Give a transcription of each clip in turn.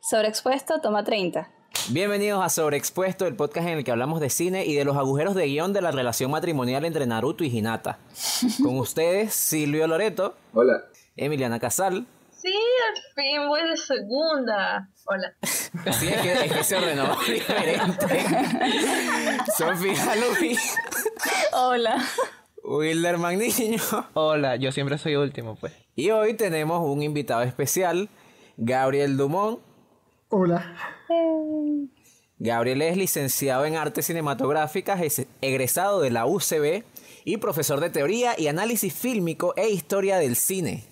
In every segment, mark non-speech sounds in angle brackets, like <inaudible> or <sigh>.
Sobreexpuesto, toma 30. Bienvenidos a Sobreexpuesto, el podcast en el que hablamos de cine y de los agujeros de guion de la relación matrimonial entre Naruto y Hinata. <laughs> Con ustedes, Silvio Loreto. Hola. Emiliana Casal. Sí, al fin voy de segunda. Hola. <laughs> Sí, es que, es que se ordenó <laughs> diferente. Sofía Luis. Hola. Wilder Magniño. <laughs> Hola, yo siempre soy último, pues. Y hoy tenemos un invitado especial, Gabriel Dumont. Hola. Gabriel es licenciado en artes cinematográficas, es egresado de la UCB y profesor de teoría y análisis fílmico e historia del cine.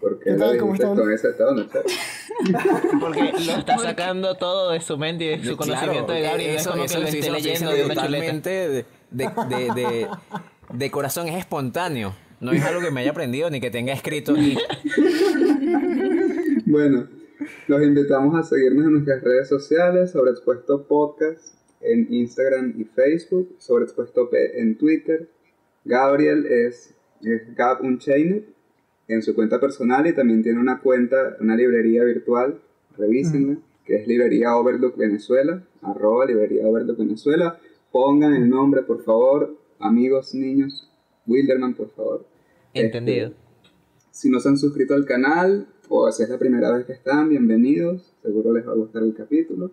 ¿Por qué ¿Qué tal? lo ¿Cómo están? con ese tono? <laughs> Porque lo está sacando todo de su mente y de su conocimiento de Gabriel. eso, es como eso que lo estoy leyendo de una chuleta. totalmente de, de, de- de- corazón, es espontáneo. No es algo que me haya aprendido ni que tenga escrito aquí. <laughs> Bueno, los invitamos a seguirnos en nuestras redes sociales, Sobreexpuesto Podcast, en Instagram y Facebook, Sobreexpuesto P en Twitter. Gabriel es, es Gab Unchained en su cuenta personal y también tiene una cuenta, una librería virtual, revísenla, que es Librería Overlook Venezuela, arroba Librería Overlook Venezuela. Pongan el nombre, por favor, amigos, niños, Wilderman, por favor. Entendido. Este, si no se han suscrito al canal o si es la primera vez que están, bienvenidos. Seguro les va a gustar el capítulo.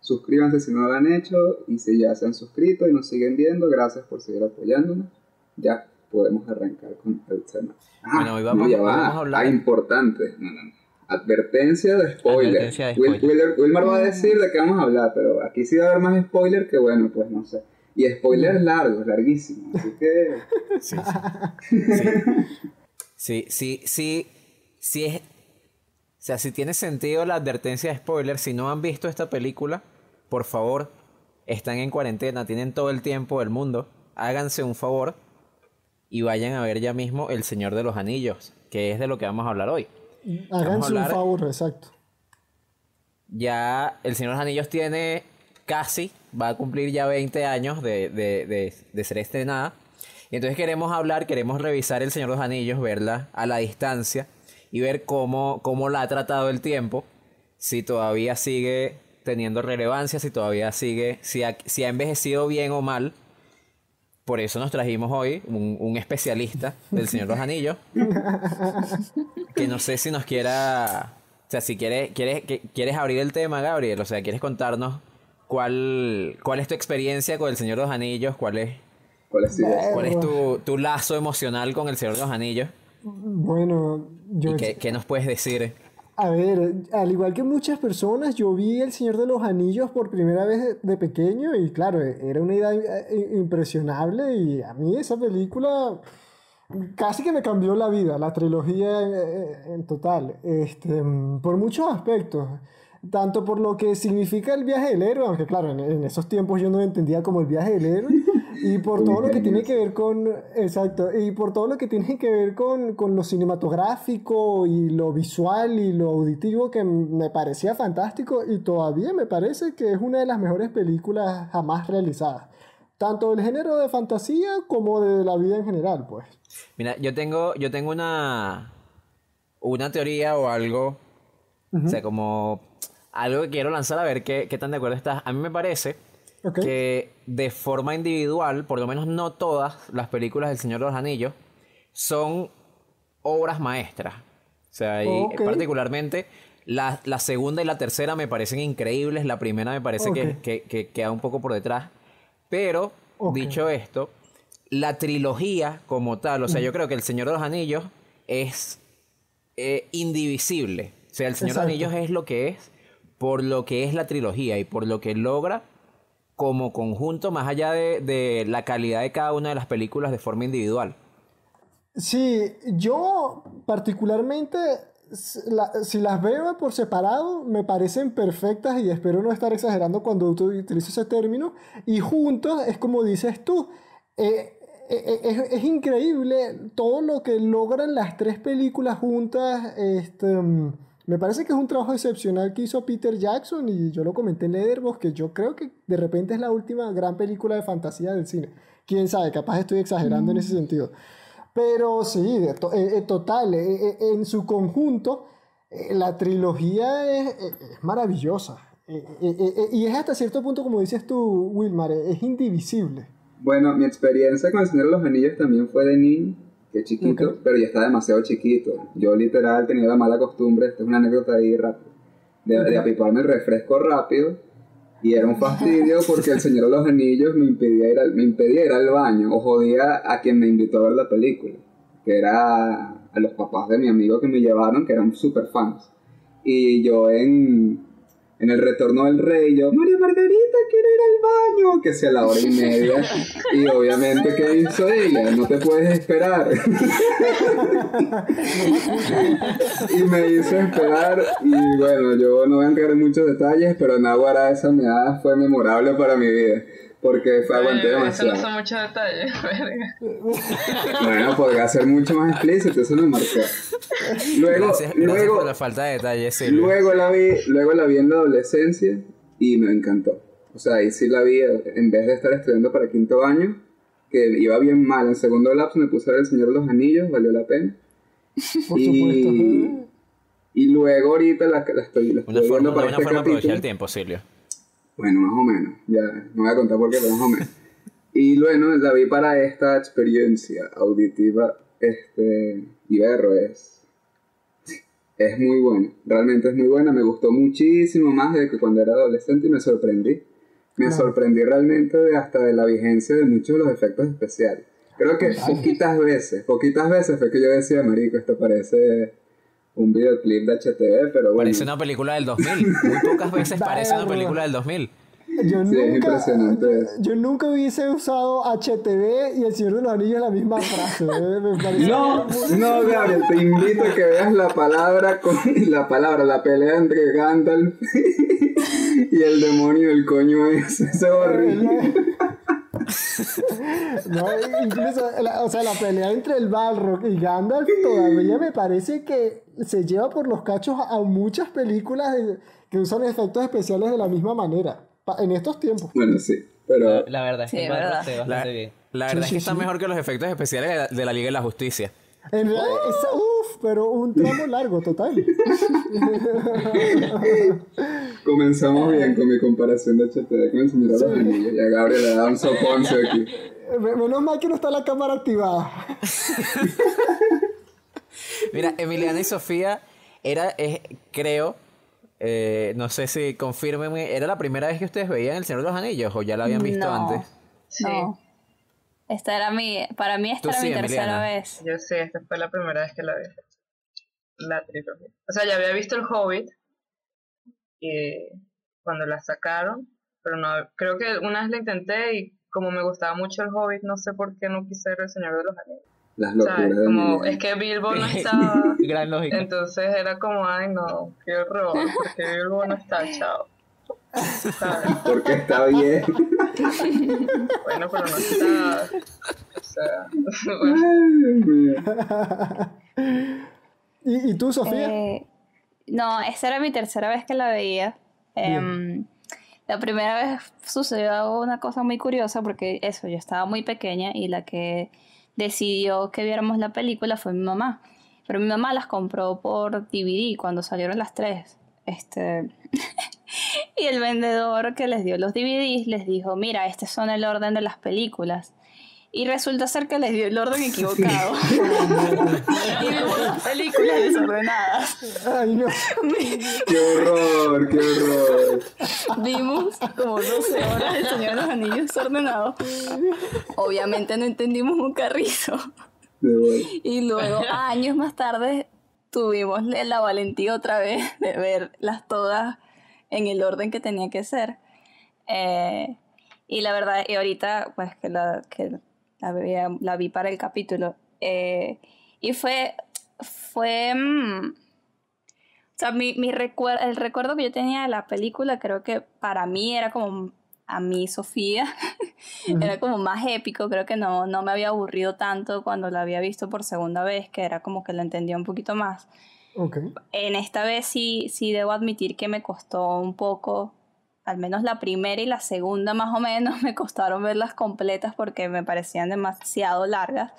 Suscríbanse si no lo han hecho y si ya se han suscrito y nos siguen viendo, gracias por seguir apoyándonos. Ya podemos arrancar con el tema. Ah, Bueno, hoy vamos- no, ya va. vamos a hablar- Ah, importante. No, no. Advertencia de spoiler. Advertencia de Will- spoiler. Willer- Wilmar va a decir de qué vamos a hablar, pero aquí sí va a haber más spoiler que bueno, pues no sé. Y spoiler largo, larguísimo. Así que Sí, sí, sí, sí, sí es... O sea, si tiene sentido la advertencia de spoiler, si no han visto esta película, por favor, están en cuarentena, tienen todo el tiempo del mundo, háganse un favor y vayan a ver ya mismo El Señor de los Anillos, que es de lo que vamos a hablar hoy. Háganse un favor, exacto. Ya El Señor de los Anillos tiene casi, va a cumplir ya 20 años de, de, de, de ser estrenada. Y entonces queremos hablar, queremos revisar El Señor de los Anillos, verla a la distancia y ver cómo, cómo la ha tratado el tiempo, si todavía sigue teniendo relevancia, si todavía sigue, si ha, si ha envejecido bien o mal. Por eso nos trajimos hoy un, un especialista del Señor de los Anillos, que no sé si nos quiera, o sea, si quieres, quieres, quieres abrir el tema, Gabriel, o sea, quieres contarnos cuál, cuál es tu experiencia con el Señor de los Anillos, cuál es, ¿cuál es tu idea? cuál es tu, tu lazo emocional con el Señor de los Anillos Bueno, yo... y qué, qué nos puedes decir. A ver, al igual que muchas personas, yo vi El Señor de los Anillos por primera vez de, pequeño y claro, era una idea eh, impresionable y a mí esa película casi que me cambió la vida, la trilogía en, en- en total, este, mm, por muchos aspectos. Tanto por lo que significa el viaje del héroe, aunque claro, en, en esos tiempos yo no entendía como el viaje del héroe, y <laughs> por todo lo que tiene que ver con, exacto, y por todo lo que tiene que ver con, con lo cinematográfico y lo visual y lo auditivo que me parecía fantástico y todavía me parece que es una de las mejores películas jamás realizadas, tanto del género de fantasía como de la vida en general, pues. Mira, yo tengo, yo tengo una, una teoría o algo, o sea, como algo que quiero lanzar a ver qué, qué tan de acuerdo estás. A mí me parece Ok. que de forma individual, por lo menos no todas las películas del Señor de los Anillos son obras maestras. O sea, y particularmente la, la segunda y la tercera me parecen increíbles, la primera me parece que, Ok. que- que queda un poco por detrás. Pero, dicho esto, la trilogía como tal, o sea, yo creo que El Señor de los Anillos es eh, indivisible. O sea, El Señor Exacto. de los Anillos es lo que es por lo que es la trilogía y por lo que logra como conjunto, más allá de, de la calidad de cada una de las películas de forma individual. Sí, yo particularmente, la- si las veo por separado, me parecen perfectas y espero no estar exagerando cuando utilizo ese término. Y juntos, es como dices tú, eh, eh, es, es increíble todo lo que logran las tres películas juntas. Este, mm, me parece que es un trabajo excepcional que hizo Peter Jackson y yo lo comenté en Letterboxd que yo creo que de repente es la última gran película de fantasía del cine. Quién sabe, capaz estoy exagerando en ese sentido. Pero sí, to- eh, eh, total, eh, eh, en su conjunto, eh, la trilogía es, eh, es maravillosa. Y es hasta cierto punto, como dices tú, Wilmar, es indivisible. Bueno, mi experiencia con el Señor de los Anillos también fue de niño, que chiquito, pero ya estaba demasiado chiquito. Yo literal tenía la mala costumbre, esta es una anécdota ahí rápida, de, de apiparme el refresco rápido. Y era un fastidio <laughs> porque el Señor de los Anillos me impedía ir al, me impedía ir al baño o jodía a quien me invitó a ver la película, que era a los papás de mi amigo que me llevaron, que eran super fans. Y yo en, en el retorno del rey, yo, María Margarita, quiero ir al baño, que sea la hora y media. Y obviamente, ¿qué hizo ella? No te puedes esperar. <laughs> y me hizo esperar. Y bueno, yo no voy a entrar en muchos detalles, pero Nahuara esa meada fue memorable para mi vida. Porque fue aguanté Ay, Eso no demasiado. son muchos detalles, <laughs> verga. Bueno, podría ser mucho más explícito, eso me marcó. Luego, Gracias, gracias luego, por la falta de detalles, Silvio. Luego la vi, luego la vi en la adolescencia y me encantó. O sea, ahí sí la vi, en vez de estar estudiando para quinto año, que iba bien mal, en segundo lapso me puse a ver El Señor de los Anillos, valió la pena. Por y, supuesto. y luego ahorita la, la estoy, la estoy Una forma, viendo una para buena este forma de aprovechar capítulo. el tiempo, Silvio. Bueno, más o menos. Ya, no voy a contar por qué, pero más o menos. Y bueno, la vi para esta experiencia auditiva. Este. Y berro es. Es muy buena. Realmente es muy buena. Me gustó muchísimo más de que cuando era adolescente y me sorprendí. Me sorprendí realmente de hasta de la vigencia de muchos de los efectos especiales. Creo que poquitas veces, poquitas veces fue que yo decía, marico, esto parece un videoclip de HTV, pero bueno. Parece una película del 2000. Muy pocas veces parece una película del 2000. Yo Sí, es nunca, impresionante yo, nunca hubiese usado HTV y El Señor de los Anillos en la misma frase. ¿eh? Me <laughs> parece No, no, Gabriel, te invito a que veas la palabra con <laughs> la palabra, la pelea entre Gandalf <laughs> y el demonio del coño ese es horrible. <laughs> No, incluso, la- o sea, la pelea entre el Balrog y Gandalf todavía me parece que se lleva por los cachos a muchas películas de- que usan efectos especiales de la misma manera. Pa- en estos tiempos. Bueno, sí, pero La verdad es que el La, bastante bien. la verdad es sí, que está sí. mejor que los efectos especiales de la, de la Liga de la Justicia. En realidad, esa- uf, pero un tramo largo, total. <laughs> comenzamos bien con mi comparación de HTV con el Señor de los Anillos. Y a Gabriel le da un soponce aquí. Me- Menos mal que no está la cámara activada. <laughs> Mira, Emiliana y Sofía era, es- creo, eh, no sé si confírmenme, ¿era la primera vez que ustedes veían El Señor de los Anillos o ya la habían visto No. antes? Sí. No. Esta era mi, para mí esta Tú era sí, mi tercera Emiliana. vez. Yo sí, esta fue la primera vez que la vi. La trilogía. O sea, ya había visto El Hobbit y cuando la sacaron, pero no, creo que una vez la intenté y como me gustaba mucho El Hobbit, no sé por qué no quise ver El Señor de los Anillos. Las locuras Como, es que Bilbo no <laughs> estaba, Gran lógica. entonces era como, ay no, qué horror, porque Bilbo no está, chao. ¿Sabes? Porque está bien. Bueno, pero no está. O sea, <laughs> bueno. Ay, Dios mío. ¿Y, y tú, Sofía? Eh, no, esta era mi tercera vez que la veía. Em, la primera vez sucedió una cosa muy curiosa porque eso, yo estaba muy pequeña y la que decidió que viéramos la película fue mi mamá. Pero mi mamá las compró por DVD cuando salieron las tres. Este... <laughs> y el vendedor que les dio los DVDs les dijo, mira, este son el orden de las películas. Y resulta ser que les dio el orden equivocado. y vimos las películas desordenadas. Ay, no. <laughs> Qué horror, qué horror. Vimos como 12 horas del Señor de los Anillos desordenado. Obviamente no entendimos un carrizo. De vuelta. Y luego, años más tarde, tuvimos la valentía otra vez de verlas todas en el orden que tenía que ser. Eh, y la verdad, y ahorita, pues que la, que la, vi, la vi para el capítulo. eh, y fue, fue, mm, o sea, mi, mi recuer- el recuerdo que yo tenía de la película, creo que para mí era como, a mí, Sofía, <laughs> era como más épico, creo que no, no me había aburrido tanto cuando la había visto por segunda vez, que era como que la entendía un poquito más. Ok. En esta vez sí, sí debo admitir que me costó un poco al menos la primera y la segunda más o menos <laughs> me costaron verlas completas porque me parecían demasiado largas.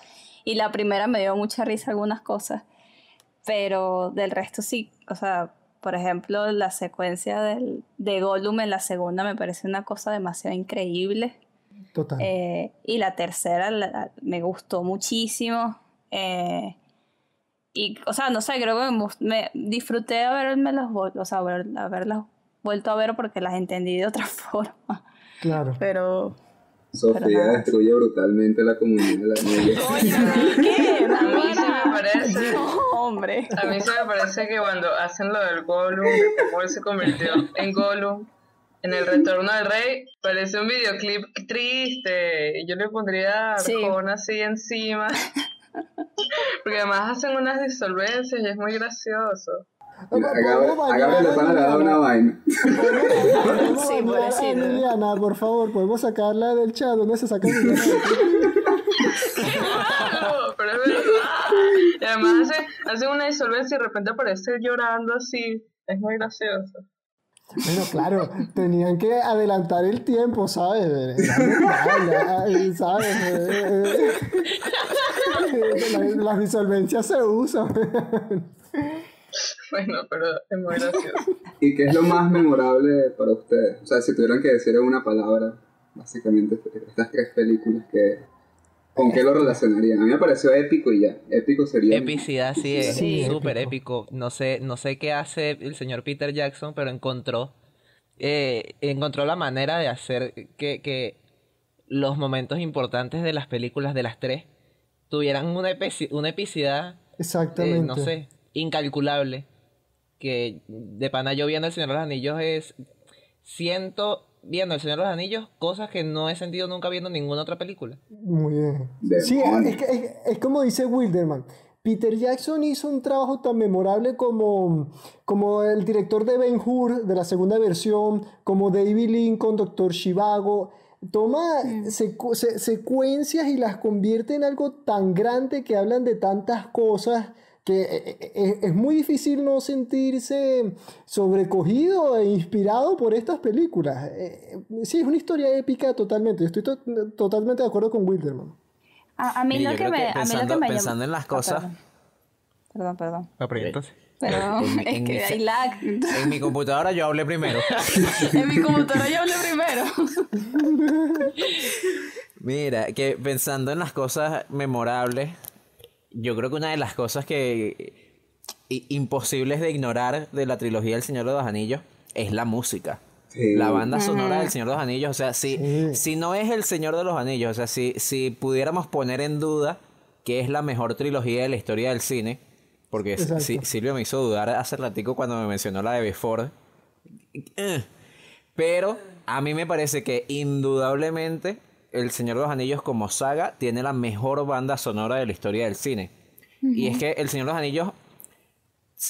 Y la primera me dio mucha risa algunas cosas. Pero del resto sí, o sea, por ejemplo, la secuencia del, de Gollum en la segunda me parece una cosa demasiado increíble. Total. Eh, y la tercera la- la- me gustó muchísimo. Eh, y, o sea, no sé, creo que me, disfruté las, vol- o sea, haberlas vuelto a ver porque las entendí de otra <laughs> forma. Claro. Pero. Sofía destruye brutalmente la comunidad de la niña. <laughs> ¿Qué? <laughs> A mí se me parece- No, hombre. A mí se me parece que cuando hacen lo del Gollum, él se convirtió en Gollum, en el retorno del rey, parece un videoclip triste. Yo le pondría Sí. Arjona así encima. Porque además hacen unas disolvencias y es muy gracioso. Mira, a Gabriel- a Gabriel le van a dar una vaina. <laughs> Sí, pobrecito. Liliana, por favor, podemos sacarla del chat. ¿Dónde se saca Liliana? Claro, <laughs> pero es verdad. Y además hacen, hacen una disolvencia y de repente aparece llorando así. Es muy gracioso. Bueno, claro, tenían que adelantar el tiempo, ¿sabes? ¿sabes? <laughs> La- Las disolvencias se usan. <laughs> Bueno, pero es muy gracioso. <laughs> ¿Y qué es lo más memorable para ustedes? O sea, si tuvieran que decir en una palabra, básicamente, estas tres películas, que, ¿con qué lo relacionarían? A mí me pareció épico y ya. Épico sería... Epicidad, sí, es Sí, súper épico. épico. No sé, no sé qué hace el señor Peter Jackson, pero encontró, eh, encontró la manera de hacer que, que los momentos importantes de las películas de las tres tuvieran una, epici- una epicidad, eh, Exactamente. no sé, incalculable. Que de pana yo viendo El Señor de los Anillos es... Siento, viendo El Señor de los Anillos, cosas que no he sentido nunca viendo ninguna otra película. Muy bien. Sí, es, que- es- es como dice Wilderman. Peter Jackson hizo un trabajo tan memorable como, como el director de Ben Hur de la segunda versión, como David Lincoln, Doctor Shivago. Toma secu- se- secuencias y las convierte en algo tan grande que hablan de tantas cosas que eh, eh, eh, es muy difícil no sentirse sobrecogido e inspirado por estas películas. Sí, es una historia épica totalmente. Estoy to- totalmente de acuerdo con Wilderman. A, a mí lo que me. que a mí lo pensando- que me pensando en las Ah, cosas- Perdón, perdón. perdón. Pero En mi- <laughs> es en mi que fe- hay lag. En mi computadora yo hablé primero. <laughs> en mi computadora yo hablé primero. <laughs> Mira, que pensando en las cosas memorables, yo creo que una de las cosas que i- imposibles de ignorar de la trilogía del Señor de los Anillos es la música. Sí. La banda sonora del Señor de los Anillos, o sea, si, Sí. si no es el Señor de los Anillos, o sea, si, si pudiéramos poner en duda que es la mejor trilogía de la historia del cine, porque. Si- Silvio me hizo dudar hace ratico cuando me mencionó la de Before, eh, pero a mí me parece que indudablemente El Señor de los Anillos como saga tiene la mejor banda sonora de la historia del cine. Y es que El Señor de los Anillos,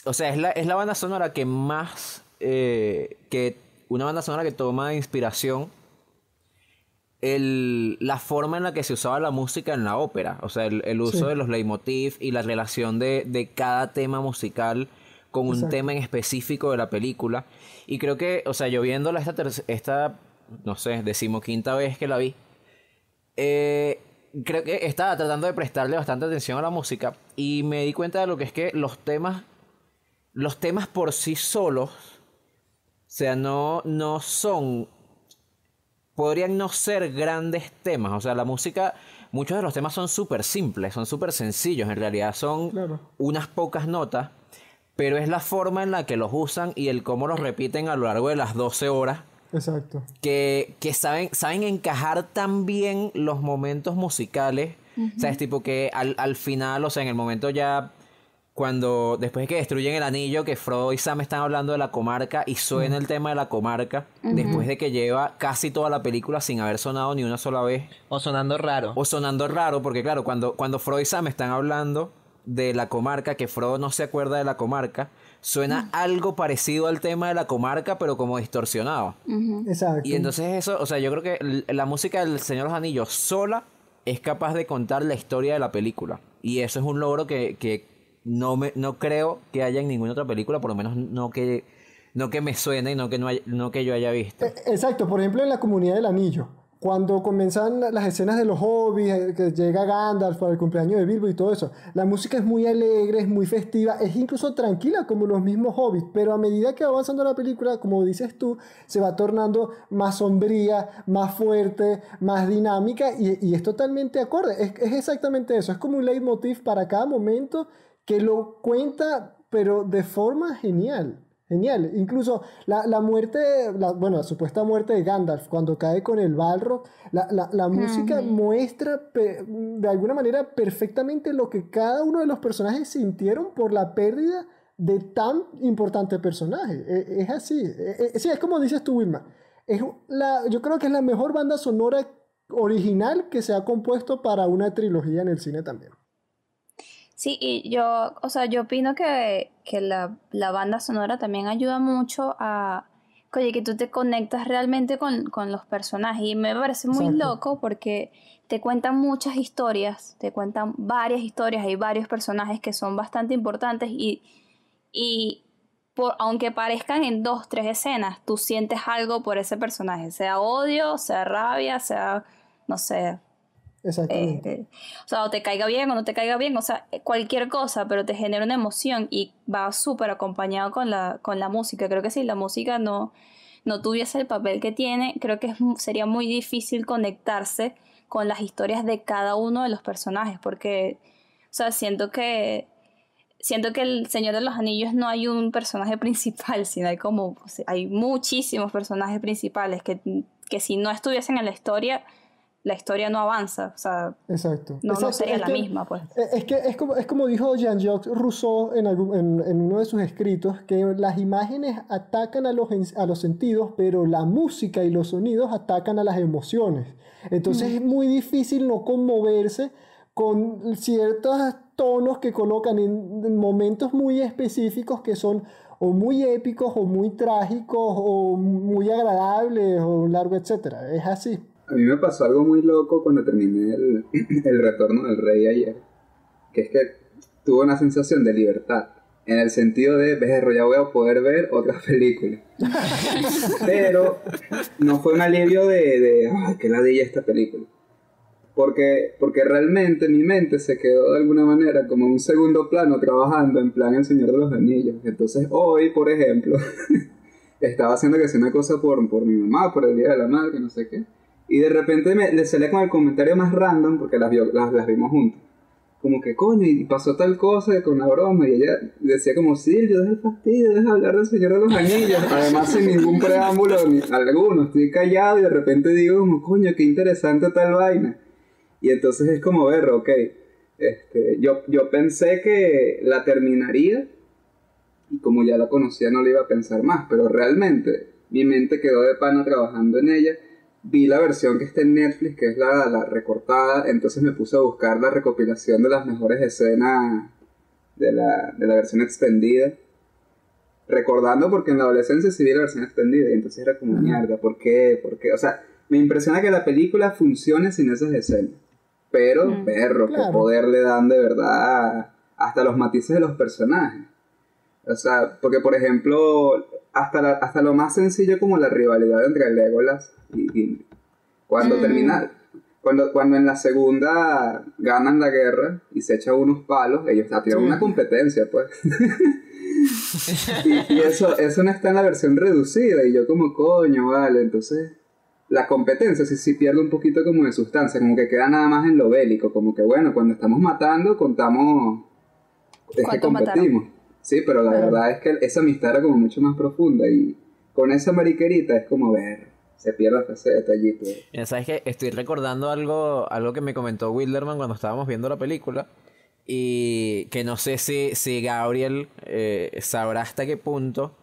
o sea, es la, es la banda sonora que más, eh, que una banda sonora que toma de inspiración el, la forma en la que se usaba la música en la ópera, o sea, el, el uso Sí. de los leitmotiv y la relación de, de cada tema musical con un tema en específico de la película. Y creo que, o sea, yo viéndola esta, esta no sé, decimoquinta vez que la vi, eh, creo que estaba tratando de prestarle bastante atención a la música y me di cuenta de lo que es que los temas, los temas por sí solos, o sea, no, no son podrían no ser grandes temas. O sea, la música, muchos de los temas son súper simples, son súper sencillos. En realidad son Claro. unas pocas notas, pero es la forma en la que los usan y el cómo los repiten a lo largo de las 12 horas. Exacto. Que, que saben, saben encajar tan bien los momentos musicales. O sea, es tipo que al, al final, o sea, en el momento ya cuando después de que destruyen el anillo, que Frodo y Sam están hablando de la comarca y suena el tema de la comarca, después de que lleva casi toda la película sin haber sonado ni una sola vez, O sonando raro. o sonando raro, porque claro, cuando, cuando Frodo y Sam están hablando de la comarca, que Frodo no se acuerda de la comarca, suena algo parecido al tema de la comarca, pero como distorsionado. Exacto. Y entonces eso, o sea, yo creo que la música del Señor de los Anillos sola es capaz de contar la historia de la película. Y eso es un logro que, que no, me, no creo que haya en ninguna otra película, por lo menos no que no que me suene y no que, no, hay- no que yo haya visto. Eh, Exacto, por ejemplo en la comunidad del anillo, cuando comienzan las escenas de los hobbies, eh, que llega Gandalf para el cumpleaños de Bilbo y todo eso, la música es muy alegre, es muy festiva, es incluso tranquila como los mismos hobbits, pero a medida que va avanzando la película, como dices tú, se va tornando más sombría, más fuerte, más dinámica y, y es totalmente acorde, es, es exactamente eso, es como un leitmotiv para cada momento que lo cuenta, pero de forma genial. Genial. Incluso la, la muerte, la, bueno, la supuesta muerte de Gandalf, cuando cae con el Balrog, la, la, la música muestra pe- de alguna manera perfectamente lo que cada uno de los personajes sintieron por la pérdida de tan importante personaje. E- Es, así. E- e- sí, es como dices tú, Wilma. Es la, yo creo que es la mejor banda sonora original que se ha compuesto para una trilogía en el cine también. Sí, y yo, o sea, yo opino que, que la, la banda sonora también ayuda mucho a, oye, que tú te conectas realmente con, con los personajes. Y me parece muy Exacto. loco porque te cuentan muchas historias, te cuentan varias historias, hay varios personajes que son bastante importantes y, y por, aunque parezcan en dos, tres escenas, tú sientes algo por ese personaje, sea odio, sea rabia, sea, no sé, Exactamente. eh, o sea, o te caiga bien o no te caiga bien, o sea, cualquier cosa, pero te genera una emoción y va súper acompañado con la, con la música. Creo que si la música no, no tuviese el papel que tiene, creo que sería muy difícil conectarse con las historias de cada uno de los personajes, porque, o sea, siento que siento que el Señor de los Anillos no hay un personaje <laughs> principal, sino hay como, hay muchísimos personajes principales que, que si no estuviesen en la historia, la historia no avanza, o sea, Exacto. no, no Exacto, sería es la que- misma, pues. Eh, Es que es como, es como dijo Jean-Jacques Rousseau en, algún- en, en uno de sus escritos, que las imágenes atacan a los, a los sentidos, pero la música y los sonidos atacan a las emociones. Entonces es muy difícil no conmoverse con ciertos tonos que colocan en momentos muy específicos que son o muy épicos o muy trágicos o muy agradables o largo, etcétera. Es así. A mí me pasó algo muy loco cuando terminé el, <clears throat> el retorno del rey ayer. Que es que tuve una sensación de libertad. En el sentido de, ves, ya voy a poder ver otras <laughs> películas. Pero no fue un alivio de, de ay, qué ladilla esta película. Porque, porque realmente mi mente se quedó de alguna manera como un segundo plano trabajando en plan El Señor de los Anillos. Entonces hoy, por ejemplo, <laughs> estaba haciendo que sea una cosa por, por mi mamá, por el Día de la Madre, no sé qué. Y de repente me, le salía con el comentario más random, porque las, vio- las, las vimos juntos. Como que, coño, y pasó tal cosa con la broma. Y ella decía como, Silvio, deja el fastidio, deja hablar del Señor de los Anillos. Además, sin ningún preámbulo, ni alguno. Estoy callado y de repente digo como, coño, qué interesante tal vaina. Y entonces es como ver, ok, este, yo, yo pensé que la terminaría y como ya la conocía no la iba a pensar más, pero realmente mi mente quedó de pana trabajando en ella. Vi la versión que está en Netflix, que es la, la recortada, entonces me puse a buscar la recopilación de las mejores escenas de la, de la versión extendida. Recordando porque en la adolescencia sí vi la versión extendida y entonces era como mierda, ¿por qué? ¿Por qué? O sea, me impresiona que la película funcione sin esas escenas. Pero, Mm. perro, Claro. qué poder le dan de verdad hasta los matices de los personajes. O sea, porque por ejemplo, hasta, la- hasta lo más sencillo como la rivalidad entre Legolas y. Cuando Mm. termina, cuando, cuando en la segunda ganan la guerra y se echan unos palos, ellos tienen Sí. una competencia, pues. <laughs> y y eso, eso no está en la versión reducida, y yo como coño, vale, entonces la competencia sí, sí pierde un poquito como de sustancia, como que queda nada más en lo bélico, como que bueno, cuando estamos matando contamos es que ¿Cuántos mataron? competimos. Sí, pero la verdad es que esa amistad era como mucho más profunda y con esa mariquerita es como ver, se pierde hasta ese detallito. Mira, ¿Sabes qué? Estoy recordando algo, algo que me comentó Wilderman cuando estábamos viendo la película. Y que no sé si, si Gabriel eh, sabrá hasta qué punto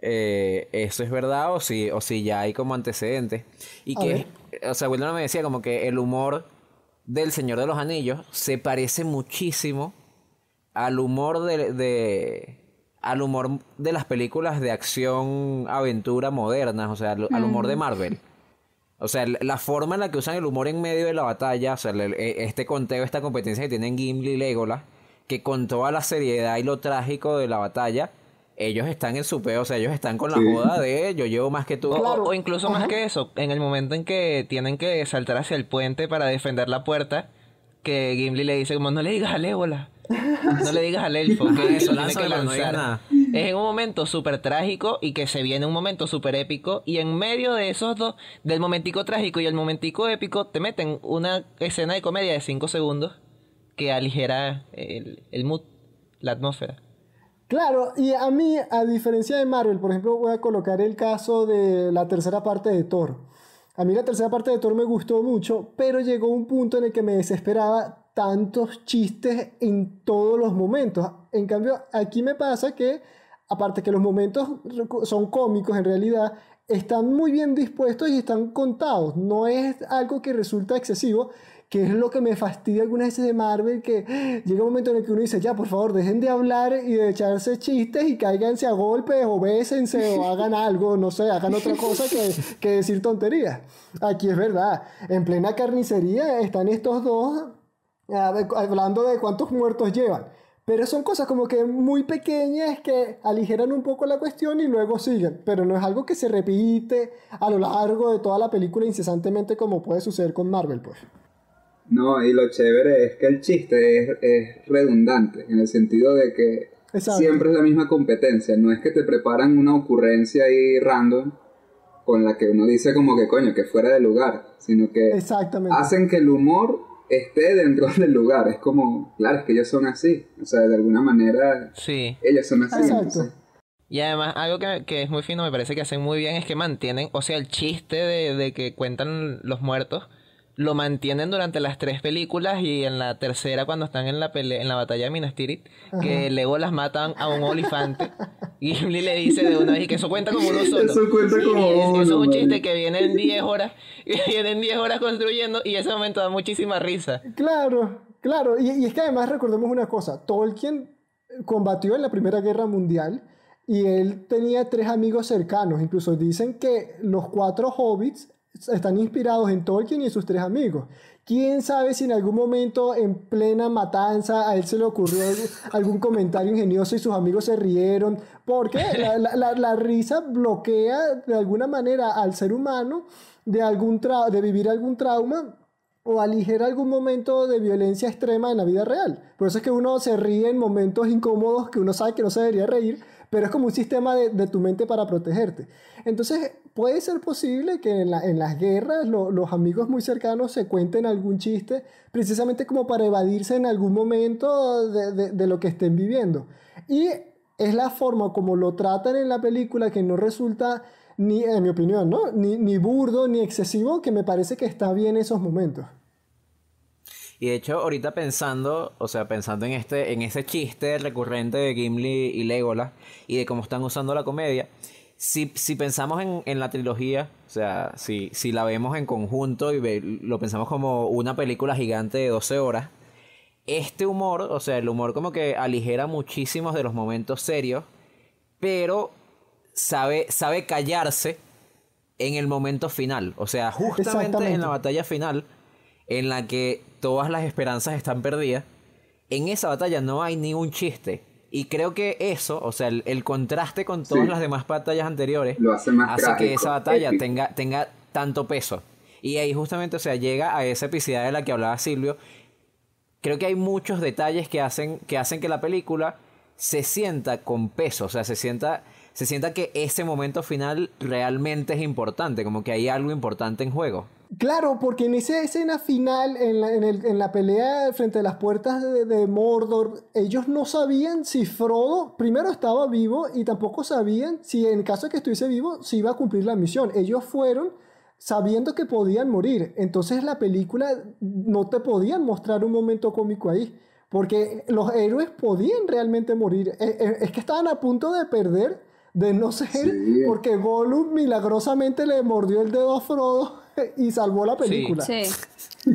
eh, eso es verdad o si, o si ya hay como antecedentes. Y A que, o sea, Wilderman me decía como que el humor del Señor de los Anillos se parece muchísimo al humor de, de- al humor de las películas de acción aventura modernas, o sea, al, al humor de Marvel. O sea, la- forma en la que usan el humor en medio de la batalla, o sea, el- e- este conteo, esta competencia que tienen Gimli y Legolas, que con toda la seriedad y lo trágico de la batalla, ellos están en su peo, o sea, ellos están con la Sí. joda de yo llevo más que tú. O, Claro. o incluso más que eso, en el momento en que tienen que saltar hacia el puente para defender la puerta, que Gimli le dice como no le digas al ébola, <laughs> no le digas al elfo, que eso, lo tiene que no lanzar. nada. Es en un momento súper trágico y que se viene un momento súper épico y en medio de esos dos, del momentico trágico y el momentico épico, te meten una escena de comedia de 5 segundos que aligera el, el mood, la atmósfera. Claro, y a mí, a diferencia de Marvel, por ejemplo, voy a colocar el caso de la tercera parte de Thor. A mí la tercera parte de Thor me gustó mucho, pero llegó un punto en el que me desesperaba tantos chistes en todos los momentos. En cambio, aquí me pasa que, aparte que los momentos son cómicos en realidad, están muy bien dispuestos y están contados. No es algo que resulta excesivo, que es lo que me fastidia algunas veces de Marvel, que llega un momento en el que uno dice, ya, por favor, dejen de hablar y de echarse chistes y cáiganse a golpes o bésense o hagan algo, no sé, hagan otra cosa que, que decir tonterías. Aquí es verdad, en plena carnicería están estos dos hablando de cuántos muertos llevan. Pero son cosas como que muy pequeñas que aligeran un poco la cuestión y luego siguen. Pero no es algo que se repite a lo largo de toda la película incesantemente como puede suceder con Marvel, pues. No, y lo chévere es que el chiste es, es redundante, en el sentido de que Exacto. siempre es la misma competencia, no es que te preparan una ocurrencia ahí random con la que uno dice como que coño, que fuera de lugar, sino que Exactamente. hacen que el humor esté dentro <laughs> del lugar, es como, claro, es que ellos son así, o sea, de alguna manera Sí. ellos son así. Exacto. entonces, Y además, algo que, que es muy fino, me parece que hacen muy bien, es que mantienen, o sea, el chiste de, de que cuentan los muertos, lo mantienen durante las tres películas y en la tercera, cuando están en la pelea, en la batalla de Minas Tirith, que luego las matan a un olifante. Y <laughs> Gimli le dice de una vez y que eso cuenta como uno solo. Eso cuenta como Y es- uno, Eso es un chiste que viene en 10 horas, y vienen 10 horas construyendo y ese momento da muchísima risa. Claro, claro. Y, y es que además recordemos una cosa. Tolkien combatió en la Primera Guerra Mundial y él tenía tres amigos cercanos. Incluso dicen que los cuatro hobbits están inspirados en Tolkien y sus tres amigos. ¿Quién sabe si en algún momento en plena matanza a él se le ocurrió algún- <laughs> algún comentario ingenioso y sus amigos se rieron? Porque la, la- la- la risa bloquea de alguna manera al ser humano de, algún tra- de vivir algún trauma o aligera algún momento de violencia extrema en la vida real. Por eso es que uno se ríe en momentos incómodos que uno sabe que no se debería reír, pero es como un sistema de, de tu mente para protegerte. Entonces, puede ser posible que en, la- en las guerras lo- los amigos muy cercanos se cuenten algún chiste, precisamente como para evadirse en algún momento de, de- de lo que estén viviendo. Y es la forma como lo tratan en la película que no resulta, ni, en mi opinión, ¿no? ni, ni burdo ni excesivo, que me parece que está bien esos momentos. Y de hecho, ahorita pensando, o sea, pensando en este, en ese chiste recurrente de Gimli y Legolas y de cómo están usando la comedia, si, si pensamos en, en la trilogía, o sea, si, si la vemos en conjunto y ve- lo pensamos como una película gigante de 12 horas, este humor, o sea, el humor como que aligera muchísimos de los momentos serios, pero sabe, sabe callarse en el momento final. O sea, justamente en la batalla final, en la que todas las esperanzas están perdidas, en esa batalla no hay ni un chiste. Y creo que eso, o sea, el, el contraste con todas Sí. las demás batallas anteriores, Lo hace más hace que esa batalla épico. tenga, tenga tanto peso. Y ahí justamente, o sea, llega a esa epicidad de la que hablaba Silvio. Creo que hay muchos detalles que hacen que, hacen que la película se sienta con peso, o sea, se sienta, se sienta que ese momento final realmente es importante, como que hay algo importante en juego. Claro, porque en esa escena final, en la, en el- en la pelea frente a las puertas de, de Mordor, ellos no sabían si Frodo primero estaba vivo y tampoco sabían si en caso de que estuviese vivo, si iba a cumplir la misión. Ellos fueron sabiendo que podían morir. Entonces la película no te podían mostrar un momento cómico ahí. Porque los héroes podían realmente morir. Eh, eh, Es que estaban a punto de perder, de no ser, Sí. porque Gollum milagrosamente le mordió el dedo a Frodo <laughs> y salvó la película. Sí. <laughs>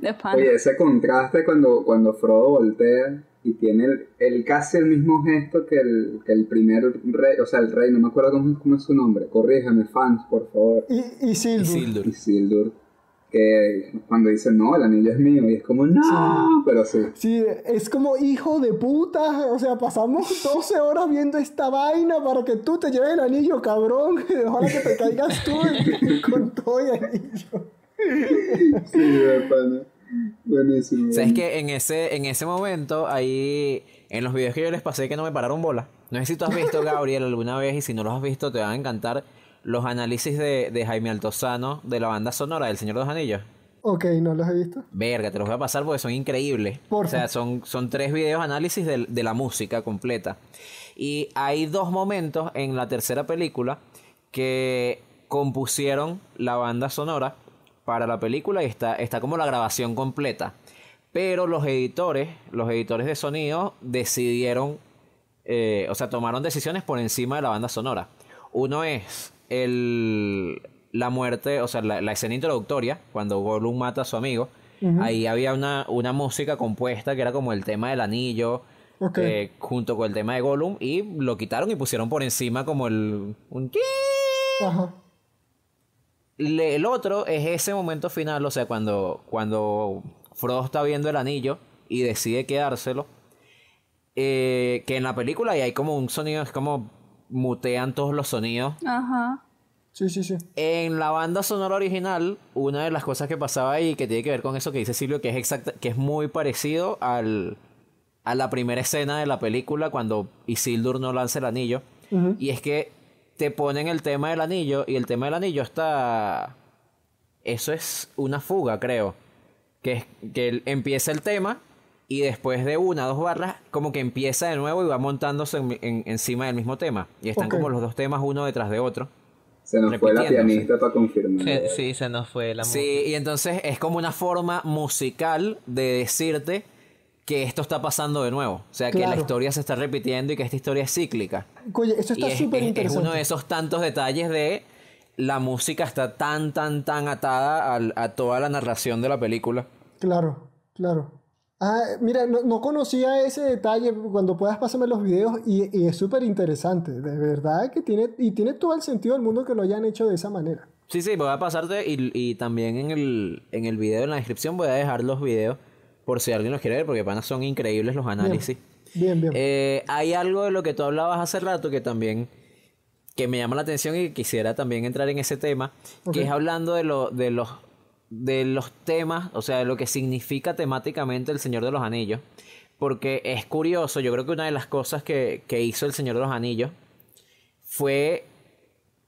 de pan. Oye, ese contraste cuando, cuando Frodo voltea y tiene el, el casi el mismo gesto que el, que el primer rey, o sea, el rey, no me acuerdo cómo, cómo es su nombre, corríjame, fans, por favor, Y, y Sildur. Isildur. Isildur. Que cuando dicen, no, el anillo es mío, y es como, no, pero sí. Sí, es como hijo de puta. O sea, pasamos <laughs> 12 horas viendo esta vaina para que tú te lleves el anillo, cabrón. <laughs> Ojalá que te caigas tú <laughs> con todo el anillo. Sí, de pana. Buenísimo. O sea, es que en ese, en ese momento, ahí, en los videos que yo les pasé que no me pararon bola. No sé si tú has visto, Gabriel, alguna vez, y si no los has visto, te van a encantar los análisis de, de Jaime Altozano de la banda sonora del Señor de los Anillos. Ok, no los he visto. Verga, te los voy a pasar porque son increíbles. Porfa. O sea, son, son tres videos análisis de, de la música completa. Y hay dos momentos en la tercera película que compusieron la banda sonora para la película y está, está como la grabación completa. Pero los editores, los editores de sonido decidieron, eh, o sea, tomaron decisiones por encima de la banda sonora. Uno es el, la muerte, o sea, la, la escena introductoria, cuando Gollum mata a su amigo. Ahí había una, una música compuesta que era como el tema del anillo, eh, junto con el tema de Gollum, y lo quitaron y pusieron por encima como el... Un... Ajá. Le- El otro es ese momento final, o sea, cuando, cuando Frodo está viendo el anillo y decide quedárselo. eh, que en la película y hay como un sonido, es como mutean todos los sonidos. Ajá. Sí, sí, sí. En la banda sonora original, una de las cosas que pasaba ahí, que tiene que ver con eso que dice Silvio, que es exacta, que es muy parecido al, a la primera escena de la película cuando Isildur no lanza el anillo. Y es que te ponen el tema del anillo y el tema del anillo está... Eso es una fuga, creo. Que, es, que empieza el tema y después de una o dos barras como que empieza de nuevo y va montándose en- en- encima del mismo tema. Y están como los dos temas uno detrás de otro. Se nos fue la pianista para confirmar. Sí, sí, se nos fue la Sí, y entonces es como una forma musical de decirte que esto está pasando de nuevo. O sea, que la historia se está repitiendo y que esta historia es cíclica. Oye, eso está es, súper es- es interesante. uno de esos tantos detalles de la música está tan, tan, tan atada al- a, toda la narración de la película. Claro, claro. Ah, mira, no, no conocía ese detalle. Cuando puedas pásame los videos y, y es súper interesante. De verdad que tiene, y tiene todo el sentido del mundo que lo hayan hecho de esa manera. Sí, sí, voy a pasarte y, y también en el, en el video, en la descripción, voy a dejar los videos por si alguien los quiere ver, porque panas son increíbles los análisis. Bien, bien. Eh, hay algo de lo que tú hablabas hace rato que también que me llama la atención y quisiera también entrar en ese tema, que es hablando de, lo, de, los, de los temas, o sea, de lo que significa temáticamente el Señor de los Anillos. Porque es curioso, yo creo que una de las cosas que, que hizo el Señor de los Anillos fue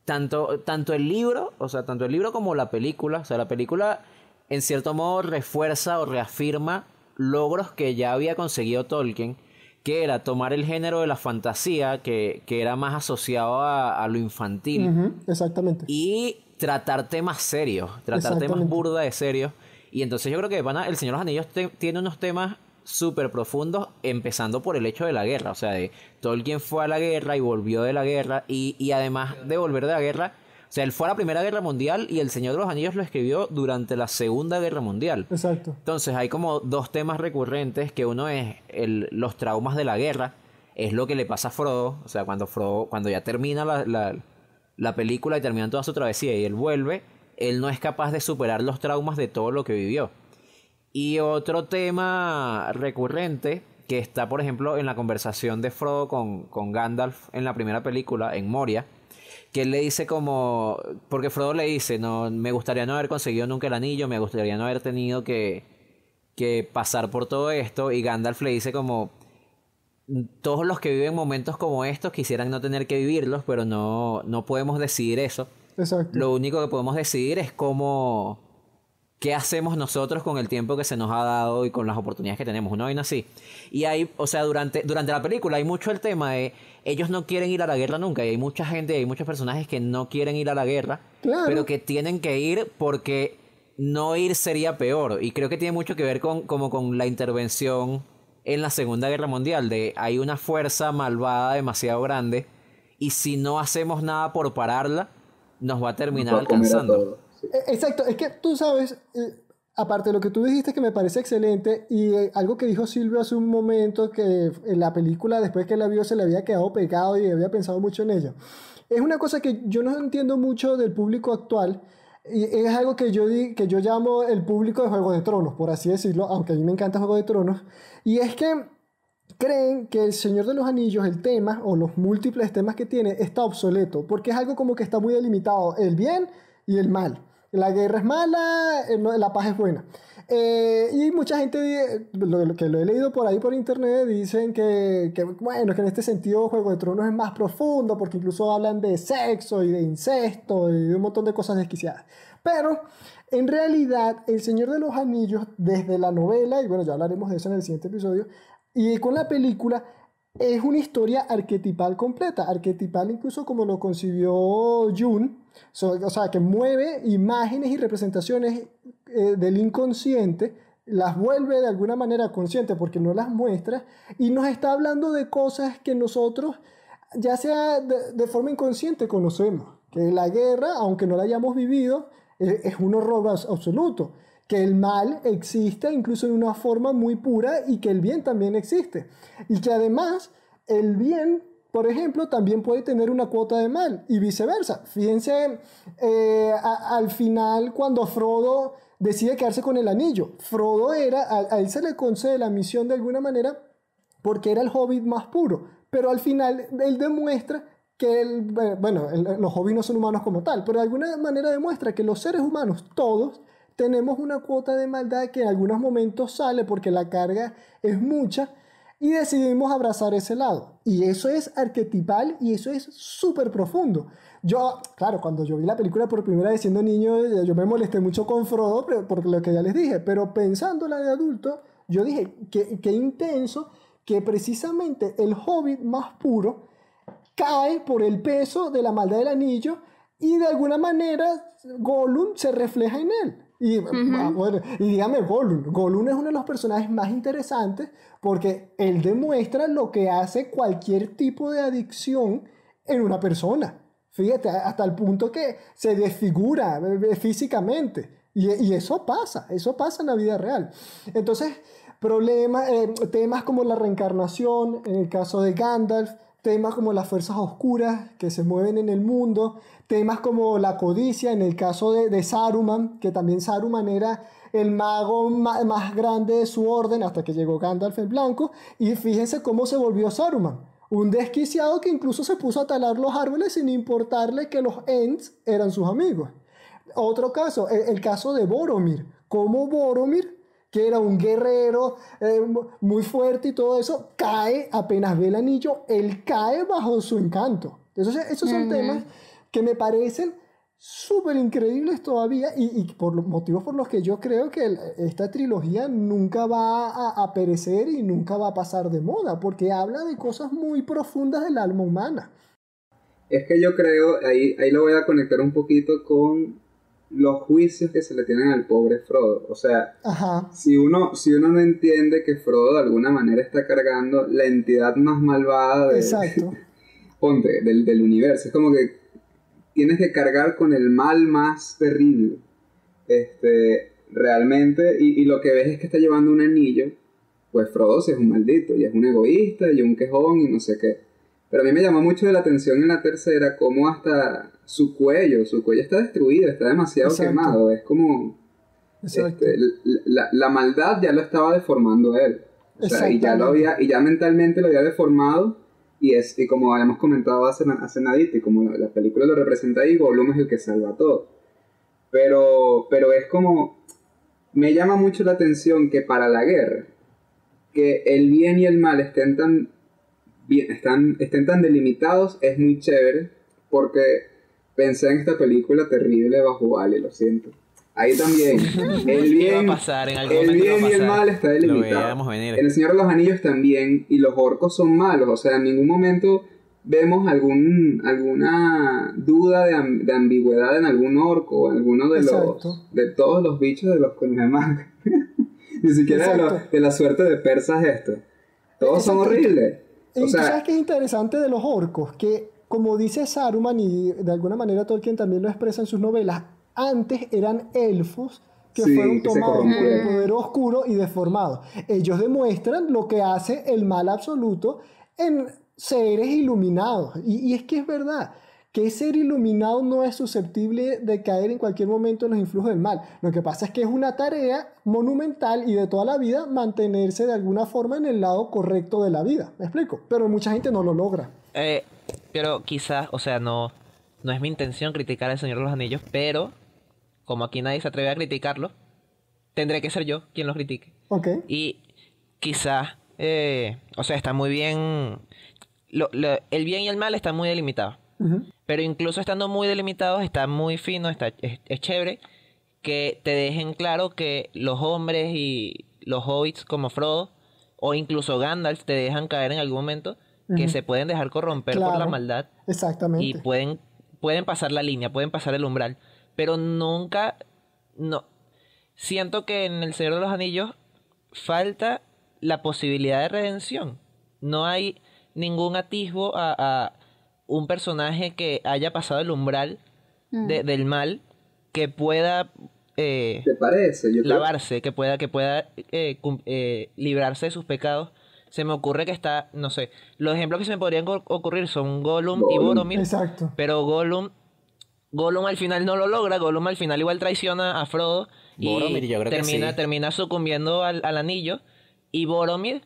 tanto, tanto el libro, o sea, tanto el libro como la película, o sea, la película en cierto modo refuerza o reafirma logros que ya había conseguido Tolkien, que era tomar el género de la fantasía, que, que era más asociado a, a lo infantil, exactamente. y tratar temas serios, tratar temas burda de serios. Y entonces yo creo que pana, El Señor de los Anillos te- tiene unos temas súper profundos, empezando por el hecho de la guerra. O sea, de Tolkien fue a la guerra y volvió de la guerra, y, y además de volver de la guerra, o sea, él fue a la Primera Guerra Mundial y El Señor de los Anillos lo escribió durante la Segunda Guerra Mundial. Exacto. Entonces hay como dos temas recurrentes, que uno es el, los traumas de la guerra, es lo que le pasa a Frodo, o sea, cuando Frodo, cuando ya termina la, la, la película y termina toda su travesía y él vuelve, él no es capaz de superar los traumas de todo lo que vivió. Y otro tema recurrente que está, por ejemplo, en la conversación de Frodo con, con Gandalf en la primera película, en Moria, que él le dice como, porque Frodo le dice, no, me gustaría no haber conseguido nunca el anillo, me gustaría no haber tenido que, que pasar por todo esto, y Gandalf le dice como, todos los que viven momentos como estos quisieran no tener que vivirlos, pero no, no podemos decidir eso. Exacto. Lo único que podemos decidir es cómo, qué hacemos nosotros con el tiempo que se nos ha dado y con las oportunidades que tenemos, una vaina así. Y hay, o sea, durante, durante la película hay mucho el tema de ellos no quieren ir a la guerra nunca y hay mucha gente, hay muchos personajes que no quieren ir a la guerra, Claro. pero que tienen que ir porque no ir sería peor. Y creo que tiene mucho que ver con, como con la intervención en la Segunda Guerra Mundial, de hay una fuerza malvada demasiado grande y si no hacemos nada por pararla, nos va a terminar Nos va a comer a alcanzando. sí. Eh, Exacto, es que tú sabes, eh, aparte de lo que tú dijiste que me parece excelente, y eh, algo que dijo Silvio hace un momento, que en la película después que la vio se le había quedado pegado y había pensado mucho en ella. Es una cosa que yo no entiendo mucho del público actual, y es algo que yo, que yo llamo el público de Juego de Tronos, por así decirlo, aunque a mí me encanta Juego de Tronos, y es que creen que el Señor de los Anillos, el tema o los múltiples temas que tiene, está obsoleto, porque es algo como que está muy delimitado, el bien y el mal. La guerra es mala, la paz es buena. Eh, y mucha gente lo, que lo he leído por ahí por internet dicen que, que, bueno, que en este sentido Juego de Tronos es más profundo porque incluso hablan de sexo y de incesto y de un montón de cosas desquiciadas. Pero en realidad El Señor de los Anillos desde la novela, y bueno, ya hablaremos de eso en el siguiente episodio, y con la película es una historia arquetipal completa, arquetipal incluso como lo concibió June, So- o sea, que mueve imágenes y representaciones eh, del inconsciente, las vuelve de alguna manera consciente porque no las muestra y nos está hablando de cosas que nosotros, ya sea de, de forma inconsciente, conocemos. Que la guerra, aunque no la hayamos vivido, eh, es un horror abs- absoluto. Que el mal existe incluso en una forma muy pura y que el bien también existe. Y que además el bien, por ejemplo, también puede tener una cuota de mal y viceversa. Fíjense eh, al final cuando Frodo decide quedarse con el anillo. Frodo era, a, a él se le concede la misión de alguna manera porque era el hobbit más puro. Pero al final él demuestra que el, bueno, el- los hobbits no son humanos como tal, pero de alguna manera demuestra que los seres humanos, todos, tenemos una cuota de maldad que en algunos momentos sale porque la carga es mucha y decidimos abrazar ese lado. Y eso es arquetipal y eso es súper profundo. Yo, claro, cuando yo vi la película por primera vez siendo niño, eh, yo me molesté mucho con Frodo por lo que ya les dije, pero pensándola de adulto, yo dije, qué, qué intenso que precisamente el hobbit más puro cae por el peso de la maldad del anillo y de alguna manera Gollum se refleja en él. Y, ah, bueno, y dígame Gollum, Gollum es uno de los personajes más interesantes porque él demuestra lo que hace cualquier tipo de adicción en una persona. Fíjate, hasta el punto que se desfigura eh, físicamente. Y, y eso pasa, eso pasa en la vida real. Entonces, problemas, eh, temas como la reencarnación, en el caso de Gandalf, temas como las fuerzas oscuras que se mueven en el mundo, temas como la codicia, en el caso de, de Saruman, que también Saruman era el mago ma- más grande de su orden hasta que llegó Gandalf el Blanco, y fíjense cómo se volvió Saruman. Un desquiciado que incluso se puso a talar los árboles sin importarle que los Ents eran sus amigos. Otro caso, el, el caso de Boromir. Como Boromir, que era un guerrero eh, muy fuerte y todo eso, cae apenas ve el anillo, él cae bajo su encanto. Entonces, esos son temas que me parecen súper increíbles todavía y, y por los motivos por los que yo creo que el- esta trilogía nunca va a, a perecer y nunca va a pasar de moda, porque habla de cosas muy profundas del alma humana. Es que yo creo, ahí, ahí lo voy a conectar un poquito con los juicios que se le tienen al pobre Frodo. O sea, Ajá, si uno, si uno no entiende que Frodo de alguna manera está cargando la entidad más malvada de, exacto. <laughs> ponte, del, del universo, es como que tienes que cargar con el mal más terrible. Este, realmente, y, y lo que ves es que está llevando un anillo, pues Frodo sí es un maldito, y es un egoísta, y un quejón, y no sé qué. Pero a mí me llamó mucho la atención en la tercera cómo hasta su cuello, su cuello está destruido, está demasiado Exacto. quemado, es como... Este, la, la- maldad ya lo estaba deformando él. O sea, y ya lo había, y ya mentalmente lo había deformado. Y es, y como habíamos comentado hace, hace nadita, y como la, la película lo representa ahí, Gollum es el que salva todo. Pero, pero es como. Me llama mucho la atención que para la guerra, que el bien y el mal estén tan, bien, están, estén tan delimitados es muy chévere, porque pensé en esta película terrible bajo Wally, lo siento. Ahí también, <laughs> el Iba a bien, pasar, en algún el momento iba a bien y el pasar. mal está Lo delimitado. venir. En El Señor de los Anillos también, y los orcos son malos, o sea, en ningún momento vemos algún, alguna duda de, de ambigüedad en algún orco o en alguno de Exacto. los de todos los bichos de los que nos llaman. Ni siquiera de, de la suerte de persas esto. Todos son Exacto. horribles. Y O tú sabes que es interesante de los orcos, que como dice Saruman y de alguna manera Tolkien también lo expresa en sus novelas, antes eran elfos que Sí, fueron tomados por el poder oscuro y deformados. Ellos demuestran lo que hace el mal absoluto en seres iluminados. Y, y es que es verdad. Que ser iluminado no es susceptible de caer en cualquier momento en los influjos del mal. Lo que pasa es que es una tarea monumental y de toda la vida mantenerse de alguna forma en el lado correcto de la vida. ¿Me explico? Pero mucha gente no lo logra. Eh, pero quizás, o sea, no, no es mi intención criticar al Señor de los Anillos, pero como aquí nadie se atreve a criticarlo, tendré que ser yo quien lo critique. Ok. Y quizás, eh, o sea, está muy bien, lo- lo- el bien y el mal están muy Pero incluso estando muy delimitados, está muy fino, está, es, es chévere que te dejen claro que los hombres y los hobbits como Frodo o incluso Gandalf te dejan caer en algún momento que se pueden dejar corromper por la maldad Exactamente. y pueden, pueden pasar la línea, pueden pasar el umbral, pero nunca, no, siento que en El Señor de los Anillos falta la posibilidad de redención. No hay ningún atisbo a, a un personaje que haya pasado el umbral de- del mal que pueda eh, ¿Te parece? Yo creo- lavarse, que pueda, que pueda eh, eh, librarse de sus pecados. Se me ocurre que está, no sé, los ejemplos que se me podrían ocurrir son Gollum, y Gollum. Boromir, Exacto. pero Gollum, Gollum al final no lo logra, Gollum al final igual traiciona a Frodo y Boromir, yo creo que termina, sí. termina sucumbiendo al, al anillo y Boromir,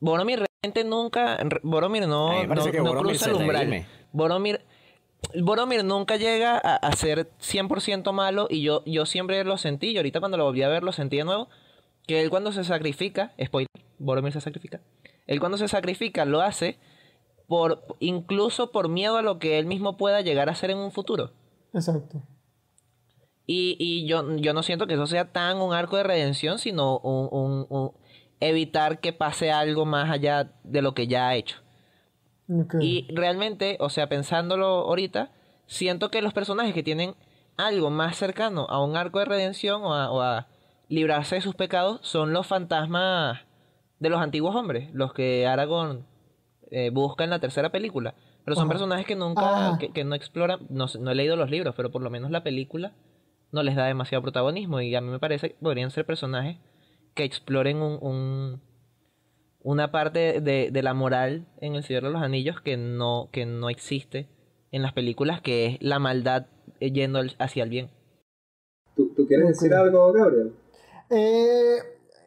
Boromir realmente nunca, Boromir no, me parece no- que no Boromir cruza el umbral. redime. Boromir, Boromir nunca llega a, a ser 100% malo y yo, yo siempre lo sentí y ahorita cuando lo volví a ver lo sentí de nuevo, que él cuando se sacrifica, spoiler, Boromir se sacrifica, él cuando se sacrifica lo hace por incluso por miedo a lo que él mismo pueda llegar a ser en un futuro. Exacto. Y, y yo, yo no siento que eso sea tan un arco de redención, sino un, un- un evitar que pase algo más allá de lo que ya ha hecho. Y realmente, o sea, pensándolo ahorita, siento que los personajes que tienen algo más cercano a un arco de redención o a, o a librarse de sus pecados son los fantasmas de los antiguos hombres, los que Aragorn eh, busca en la tercera película. Pero son Ajá. personajes que nunca, Ah. que, que no exploran, no, no he leído los libros, pero por lo menos la película no les da demasiado protagonismo y a mí me parece que podrían ser personajes que exploren un, un- una parte de, de la moral en El Señor de los Anillos que no, que no existe en las películas, que es la maldad eh, yendo hacia el bien. ¿Tú, tú quieres decir algo, Gabriel? Eh,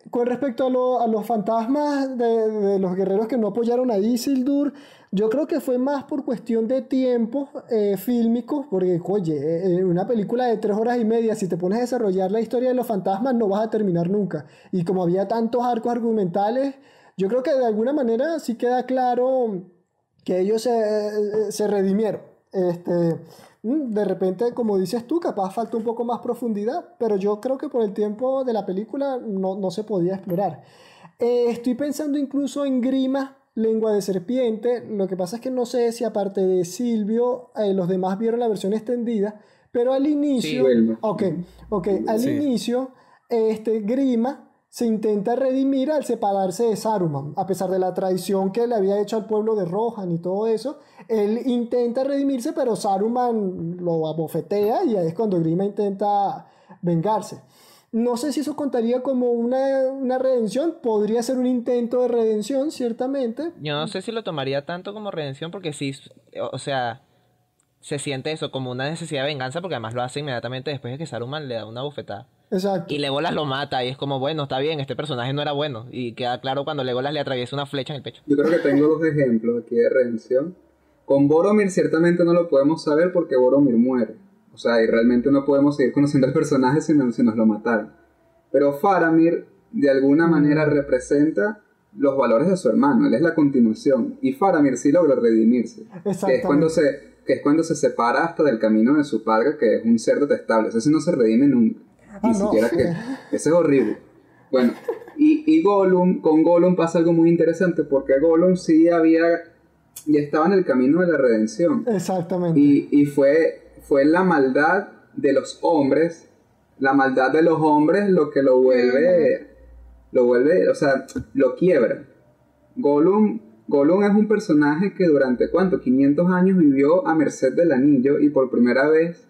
con respecto a, lo- a los fantasmas de, de los guerreros que no apoyaron a Isildur, yo creo que fue más por cuestión de tiempo eh, fílmico, porque, oye, eh, en una película de tres horas y media, si te pones a desarrollar la historia de los fantasmas, no vas a terminar nunca. Y como había tantos arcos argumentales, yo creo que de alguna manera sí queda claro que ellos se, se redimieron. Este, mm, de repente, como dices tú, capaz falta un poco más profundidad, pero yo creo que por el tiempo de la película no, no se podía explorar. Eh, estoy pensando incluso en Grima, lengua de serpiente. Lo que pasa es que no sé si aparte de Silvio, eh, los demás vieron la versión extendida, pero al inicio... Wilma. Ok, ok, al Sí. inicio, este Grima se intenta redimir al separarse de Saruman, a pesar de la traición que le había hecho al pueblo de Rohan y todo eso. Él intenta redimirse, pero Saruman lo abofetea y ahí es cuando Grima intenta vengarse. No sé si eso contaría como una, una redención, podría ser un intento de redención, ciertamente. Yo no sé si lo tomaría tanto como redención porque sí, o sea, se siente eso como una necesidad de venganza porque además lo hace inmediatamente después de que Saruman le da una bofetada. Exacto. Y Legolas lo mata y es como, bueno, está bien, este personaje no era bueno. Y queda claro cuando Legolas le atraviesa una flecha en el pecho. Yo creo que tengo dos ejemplos aquí de redención. Con Boromir ciertamente no lo podemos saber porque Boromir muere. O sea, y realmente no podemos seguir conociendo al personaje si, no- si nos lo mataron. Pero Faramir de alguna manera representa los valores de su hermano. Él es la continuación. Y Faramir sí logra redimirse. Que es cuando se, que es cuando se separa hasta del camino de su padre, que es un ser detestable. Ese sí no se redime nunca. Ah, Ni no. siquiera que. Ese es horrible. Bueno, y, y Gollum, con Gollum pasa algo muy interesante porque Gollum sí había. ya estaba en el camino de la redención. Exactamente. Y, y fue, fue la maldad de los hombres, la maldad de los hombres lo que lo vuelve, lo vuelve, o sea, lo quiebra. Gollum, Gollum es un personaje que durante cuánto, 500 años vivió a merced del anillo y por primera vez,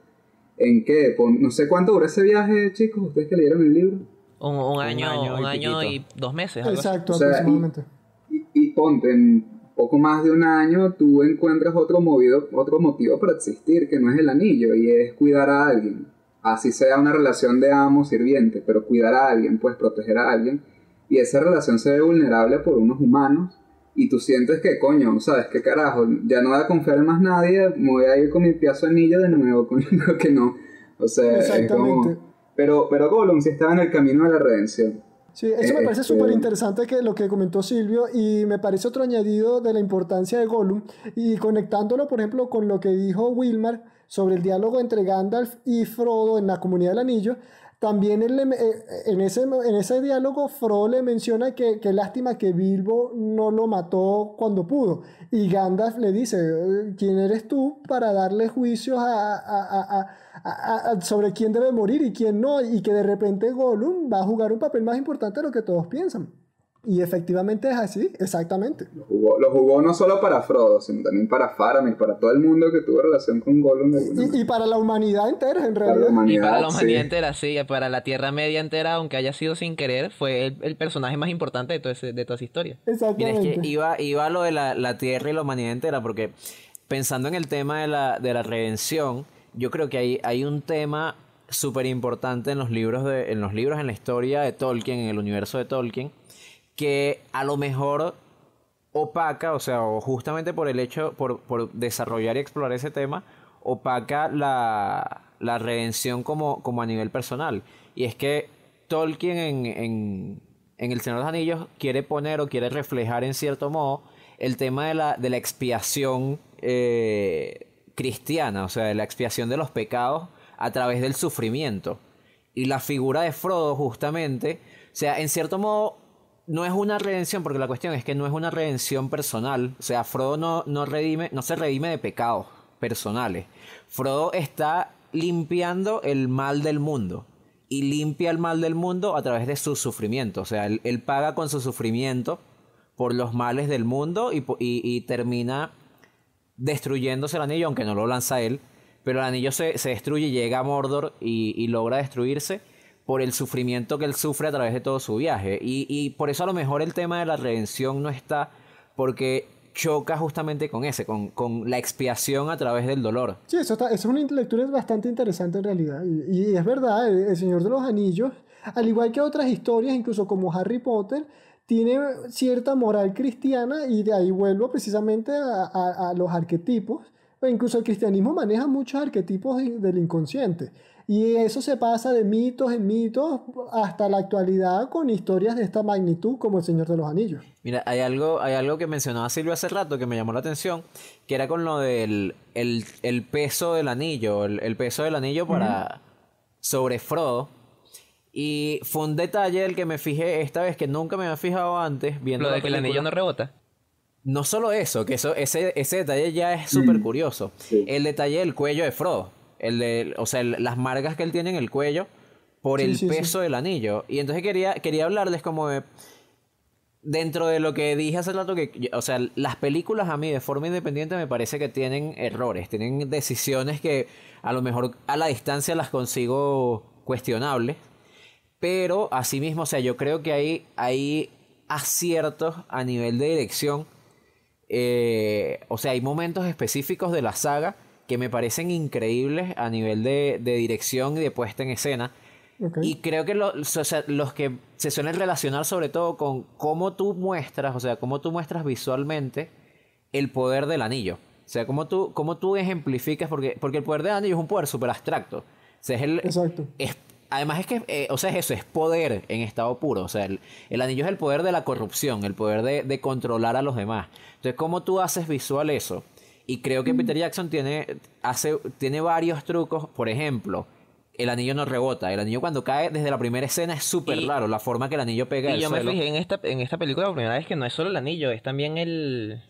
¿en qué? Por- no sé cuánto duró ese viaje, chicos, ustedes que leyeron el libro. Un, un año, año y un año y piquito. dos meses. Exacto, O sea, y- aproximadamente. Y, y ponte, en- poco más de un año tú encuentras otro, movido, otro motivo para existir que no es el anillo y es cuidar a alguien. Así sea una relación de amo-sirviente, pero cuidar a alguien, pues proteger a alguien. Y esa relación se ve vulnerable por unos humanos y tú sientes que, coño, ¿sabes qué carajo? Ya no voy a confiar en más nadie, me voy a ir con mi piazo anillo de nuevo, <laughs> con lo que no. O sea, es como... Pero, pero Gollum sí estaba en el camino de la redención. Sí, eso me Eh, parece este- súper interesante que lo que comentó Silvio y me parece otro añadido de la importancia de Gollum y conectándolo, por ejemplo, con lo que dijo Wilmar sobre el diálogo entre Gandalf y Frodo en la Comunidad del Anillo. También eh, en, ese, en ese diálogo Frodo le menciona que, lástima que Bilbo no lo mató cuando pudo. Y Gandalf le dice, "Eh, ¿quién eres tú para darle juicios sobre quién debe morir y quién no? Y que de repente Gollum va a jugar un papel más importante de lo que todos piensan. Y efectivamente es así, exactamente. Lo jugó, lo jugó no solo para Frodo, sino también para Faramir, para todo el mundo que tuvo relación con Gollum Y, y para la humanidad entera, en Para la realidad. Y para la sí. humanidad entera, sí, para la Tierra Media entera, aunque haya sido sin querer, fue el, el personaje más importante de, todo ese- de toda esa historia. Mira, es Exactamente. que iba, iba a lo de la, la tierra y la humanidad entera, porque pensando en el tema de la, de la redención, yo creo que hay, hay un tema súper importante en los libros de, en los libros, en la historia de Tolkien, en el universo de Tolkien, que a lo mejor opaca, o sea, justamente por el hecho, por, desarrollar y explorar ese tema, opaca la, redención como, a nivel personal. Y es que Tolkien en, El Señor de los Anillos quiere poner o quiere reflejar en cierto modo el tema de la, de la expiación eh, cristiana, o sea, de la expiación de los pecados a través del sufrimiento. Y la figura de Frodo, justamente, o sea, en cierto modo, no es una redención, porque la cuestión es que no es una redención personal. O sea, Frodo no, no, redime, no se redime de pecados personales. Frodo está limpiando el mal del mundo. Y limpia el mal del mundo a través de su sufrimiento. O sea, él, paga con su sufrimiento por los males del mundo y, termina destruyéndose el anillo, aunque no lo lanza él. Pero el anillo se, se destruye, llega a Mordor y logra destruirse por el sufrimiento que él sufre a través de todo su viaje. Y, y por eso a lo mejor el tema de la redención no está, porque choca justamente con ese, con, con la expiación a través del dolor. Sí, eso, está, eso es una lectura bastante interesante en realidad. Y, y es verdad, el, el Señor de los Anillos, al igual que otras historias, incluso como Harry Potter, tiene cierta moral cristiana y de ahí vuelvo precisamente a, a- a los arquetipos. Incluso el cristianismo maneja muchos arquetipos de- del inconsciente. Y eso se pasa de mitos en mitos hasta la actualidad con historias de esta magnitud como El Señor de los Anillos. Mira, hay algo, hay algo que mencionaba Silvia hace rato que me llamó la atención, que era con lo del el, el peso del anillo, el, el peso del anillo para sobre Frodo. Y fue un detalle del que me fijé esta vez que nunca me había fijado antes viendo Lo la de que el anillo no rebota. No solo eso, que eso, ese, ese detalle ya es súper curioso. sí. El detalle del cuello de Frodo. El de, o sea, el- las marcas que él tiene en el cuello por Sí, el sí, sí. peso del anillo. Y entonces quería, quería hablarles como de... Dentro de lo que dije hace rato, que, o sea, las películas a mí de forma independiente me parece que tienen errores, tienen decisiones que a lo mejor a la distancia las consigo cuestionables, pero asimismo, o sea, yo creo que hay, hay aciertos a nivel de dirección. eh, o sea, hay momentos específicos de la saga que me parecen increíbles a nivel de, de dirección y de puesta en escena. Y creo que lo- o sea, los que se suelen relacionar sobre todo con cómo tú muestras, o sea, cómo tú muestras visualmente el poder del anillo. O sea, cómo tú, cómo tú ejemplificas, porque, porque el poder del anillo es un poder súper abstracto. O sea, es el, Exacto. es- además es que, eh, o sea, es eso, es poder en estado puro. O sea, el, el anillo es el poder de la corrupción, el poder de, de controlar a los demás. Entonces, ¿cómo tú haces visual eso? Y creo que Peter Jackson tiene, hace, tiene varios trucos. Por ejemplo, el anillo no rebota. El anillo cuando cae desde la primera escena es súper raro. La forma que el anillo pega Y al yo me fijé en esta, en esta película por primera vez que no es solo el anillo, es también el...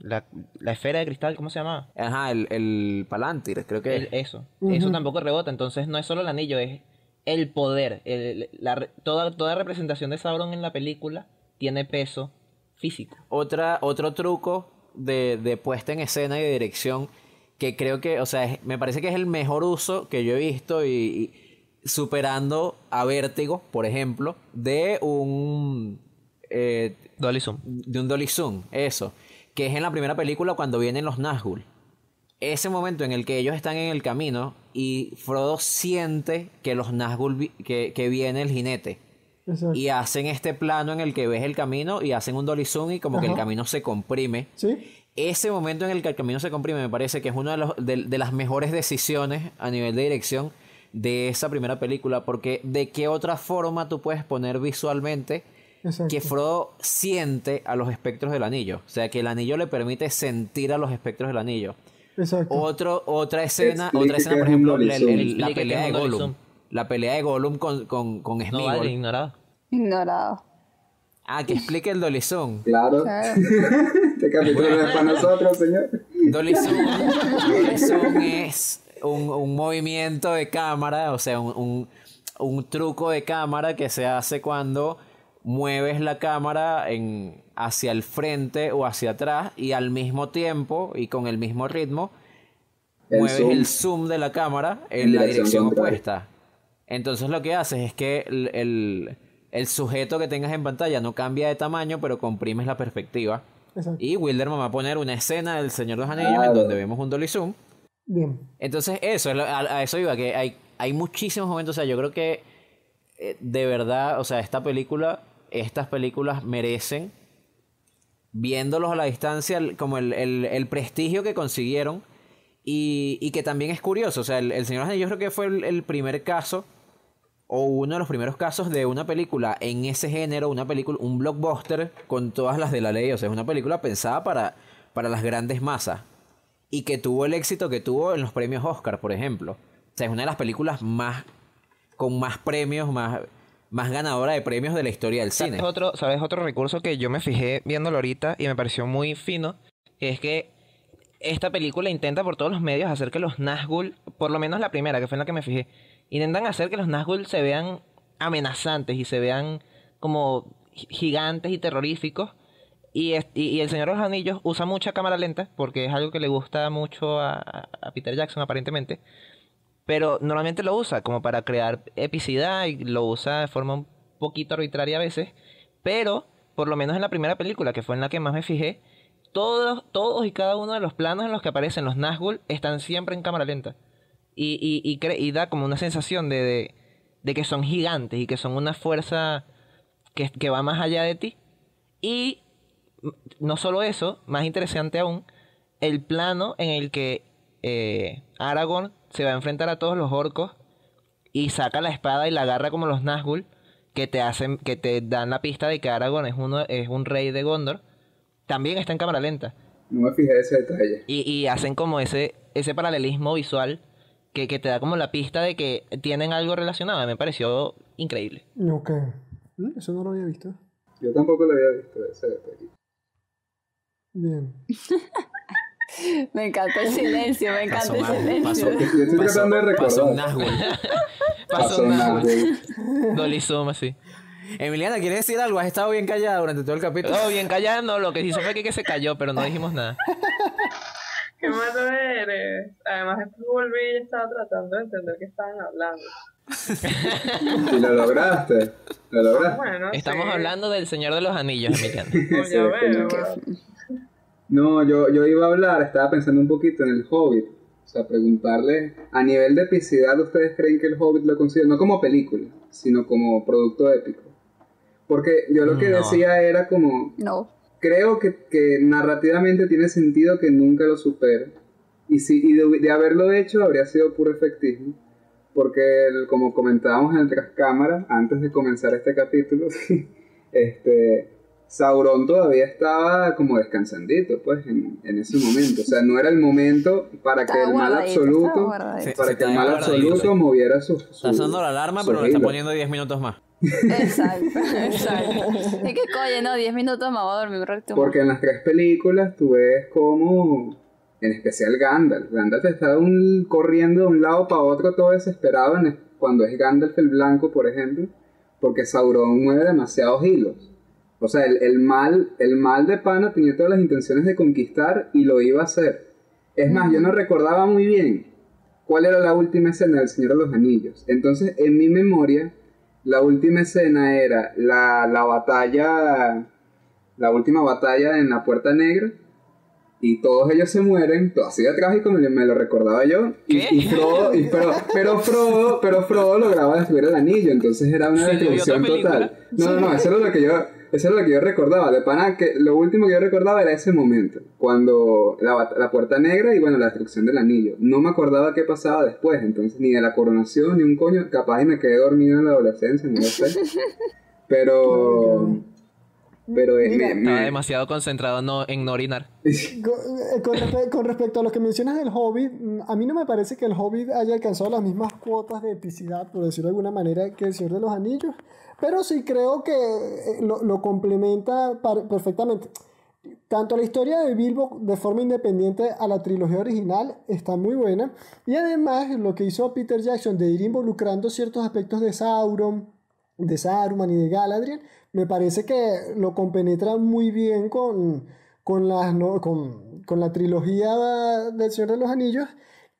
La, la esfera de cristal, ¿cómo se llama? Ajá, el, el Palantir, creo que El- eso. Eso tampoco rebota, entonces no es solo el anillo, es el poder. el- la toda, toda representación de Sauron en la película tiene peso físico. Otra, otro truco de, de puesta en escena y de dirección que creo que, o sea, es- me parece que es el mejor uso que yo he visto y, y superando a Vértigo, por ejemplo, de un... eh, Dolly Zoom. de un Dolly Zoom, eso. que es en la primera película cuando vienen los Nazgûl. Ese momento en el que ellos están en el camino y Frodo siente que los Nazgûl, vi- que, que viene el jinete. Exacto. Y hacen este plano en el que ves el camino y hacen un dolly zoom y como que el camino se comprime. ¿Sí? Ese momento en el que el camino se comprime me parece que es una de, los- de- de las mejores decisiones a nivel de dirección de esa primera película, porque de qué otra forma tú puedes poner visualmente Exacto. que Frodo siente a los espectros del anillo, o sea, que el anillo le permite sentir a los espectros del anillo. Exacto. Otro, otra escena, Explique otra escena, por ejemplo, la, el- pelea de Gollum. La pelea de Gollum con, con, con No Sméagol. vale, ignorado. Ignorado. Ah, que explique el zoom. Claro. Claro. <laughs> Este capítulo no es para nosotros, señor. Dolly Zoom es un, un movimiento de cámara, o sea, un, un- un truco de cámara que se hace cuando mueves la cámara en, hacia el frente o hacia atrás y al mismo tiempo y con el mismo ritmo El mueves zoom. el zoom de la cámara en, En la dirección dirección contraria. opuesta. Entonces lo que haces es que el, el- el sujeto que tengas en pantalla no cambia de tamaño, pero comprimes la perspectiva. Exacto. Y Wilderman va a poner una escena del Señor de los Anillos en donde vemos un dolly zoom. Bien. Entonces, eso, es lo- a, a eso iba, que hay, hay muchísimos momentos, o sea, yo creo que eh, de verdad, o sea, esta película, estas películas merecen, viéndolos a la distancia, como el, el- el prestigio que consiguieron y, y que también es curioso, o sea, el, el Señor de los Anillos creo que fue el, el primer caso o uno de los primeros casos de una película en ese género, una película, un blockbuster con todas las de la ley, o sea, es una película pensada para, para las grandes masas y que tuvo el éxito que tuvo en los premios Oscar, por ejemplo. O sea, es una de las películas más con más premios, más, más ganadora de premios de la historia del cine. ¿Sabes otro, ¿Sabes otro recurso que yo me fijé viéndolo ahorita y me pareció muy fino? Es que esta película intenta por todos los medios hacer que los Nazgûl, por lo menos la primera, que fue en la que me fijé, intentan hacer que los Nazgûl se vean amenazantes y se vean como gi- gigantes y terroríficos. Y el Señor de los Anillos usa mucha cámara lenta, porque es algo que le gusta mucho a, a Peter Jackson aparentemente. Pero normalmente lo usa como para crear epicidad y lo usa de forma un poquito arbitraria a veces. Pero, por lo menos en la primera película, que fue en la que más me fijé, todos, todos y cada uno de los planos en los que aparecen los Nazgûl están siempre en cámara lenta. Y, y, y, cre- y da como una sensación de, de, de que son gigantes y que son una fuerza que, que va más allá de ti. Y no solo eso, más interesante aún, el plano en el que eh, Aragorn se va a enfrentar a todos los orcos y saca la espada y la agarra como los Nazgûl que te hacen que te dan la pista de que Aragorn es uno es un rey de Gondor también está en cámara lenta No me fijé ese detalle. y, y hacen como ese ese paralelismo visual que, que te da como la pista de que tienen algo relacionado me pareció increíble Ok. Mm, Eso no lo había visto. Yo tampoco lo había visto ese detalle. Bien. <laughs> Me encanta el silencio, me encanta Pasó el un- silencio. pasó- Yo estoy tratando de pasó recordar. Nazgûl. <laughs> pasó un. Dolly Zoom así Emiliana, ¿quieres decir algo? Has estado bien callada durante todo el capítulo. oh bien callando lo que hizo fue que, que se cayó pero no dijimos nada <laughs> <laughs> Qué malo eres. Además, después volví y estaba tratando de entender qué estaban hablando. <laughs> Y lo lograste. Lo lograste. Bueno, estamos sí. hablando del Señor de los Anillos <laughs> Emiliano Como Sí, bueno. No, yo, yo iba a hablar, estaba pensando un poquito en el Hobbit. O sea, preguntarle, a nivel de epicidad, ¿ustedes creen que el Hobbit lo considera no como película, sino como producto épico? Porque yo lo que No. decía era como, No. Creo que, que narrativamente tiene sentido que nunca lo supere. Y, si, y de, de haberlo hecho habría sido puro efectismo. Porque el- como comentábamos en tras cámara, antes de comenzar este capítulo, <laughs> este, Sauron todavía estaba como descansandito, pues, en, en ese momento. O sea, no era el momento para que el mal absoluto, para que el mal absoluto moviera sus... Está sonando la alarma, pero le está poniendo 10 minutos más. Exacto, <laughs> exacto. Y que coño, no, 10 minutos me voy a dormir un más. Porque en las tres películas tú ves como, en especial Gandalf, Gandalf está un- corriendo de un lado para otro todo desesperado en- cuando es Gandalf el Blanco, por ejemplo, porque Sauron mueve demasiados hilos. O sea, el, el mal, el mal de Pana tenía todas las intenciones de conquistar y lo iba a hacer. Es más, yo no recordaba muy bien cuál era la última escena del Señor de los Anillos. Entonces, en mi memoria, la última escena era la, la batalla, la última batalla en la Puerta Negra, y todos ellos se mueren, todo así de trágico me, me lo recordaba yo. Y, y Frodo, y- pero, pero Frodo, pero Frodo lograba destruir el anillo, entonces era una destrucción total. No, no, no, eso era lo que yo, eso era lo que yo recordaba. De pana que lo último que yo recordaba era ese momento, cuando la, la puerta negra y bueno, la destrucción del anillo. No me acordaba qué pasaba después, entonces ni de la coronación, ni un coño, capaz y me quedé dormido en la adolescencia, no lo sé. <laughs> Pero, pero eh, Mira. me- Estaba me- demasiado concentrado no, en no orinar. <laughs> Con, eh, con respe- con respecto a lo que mencionas del Hobbit, a mí no me parece que el Hobbit haya alcanzado las mismas cuotas de epicidad, por decirlo de alguna manera, que el Señor de los Anillos, pero sí creo que eh, lo, lo complementa perfectamente. Tanto la historia de Bilbo de forma independiente a la trilogía original está muy buena, y además lo que hizo Peter Jackson de ir involucrando ciertos aspectos de Sauron, de Saruman y de Galadriel, me parece que lo compenetra muy bien con, con, las, no- con, con la trilogía del Señor de los Anillos,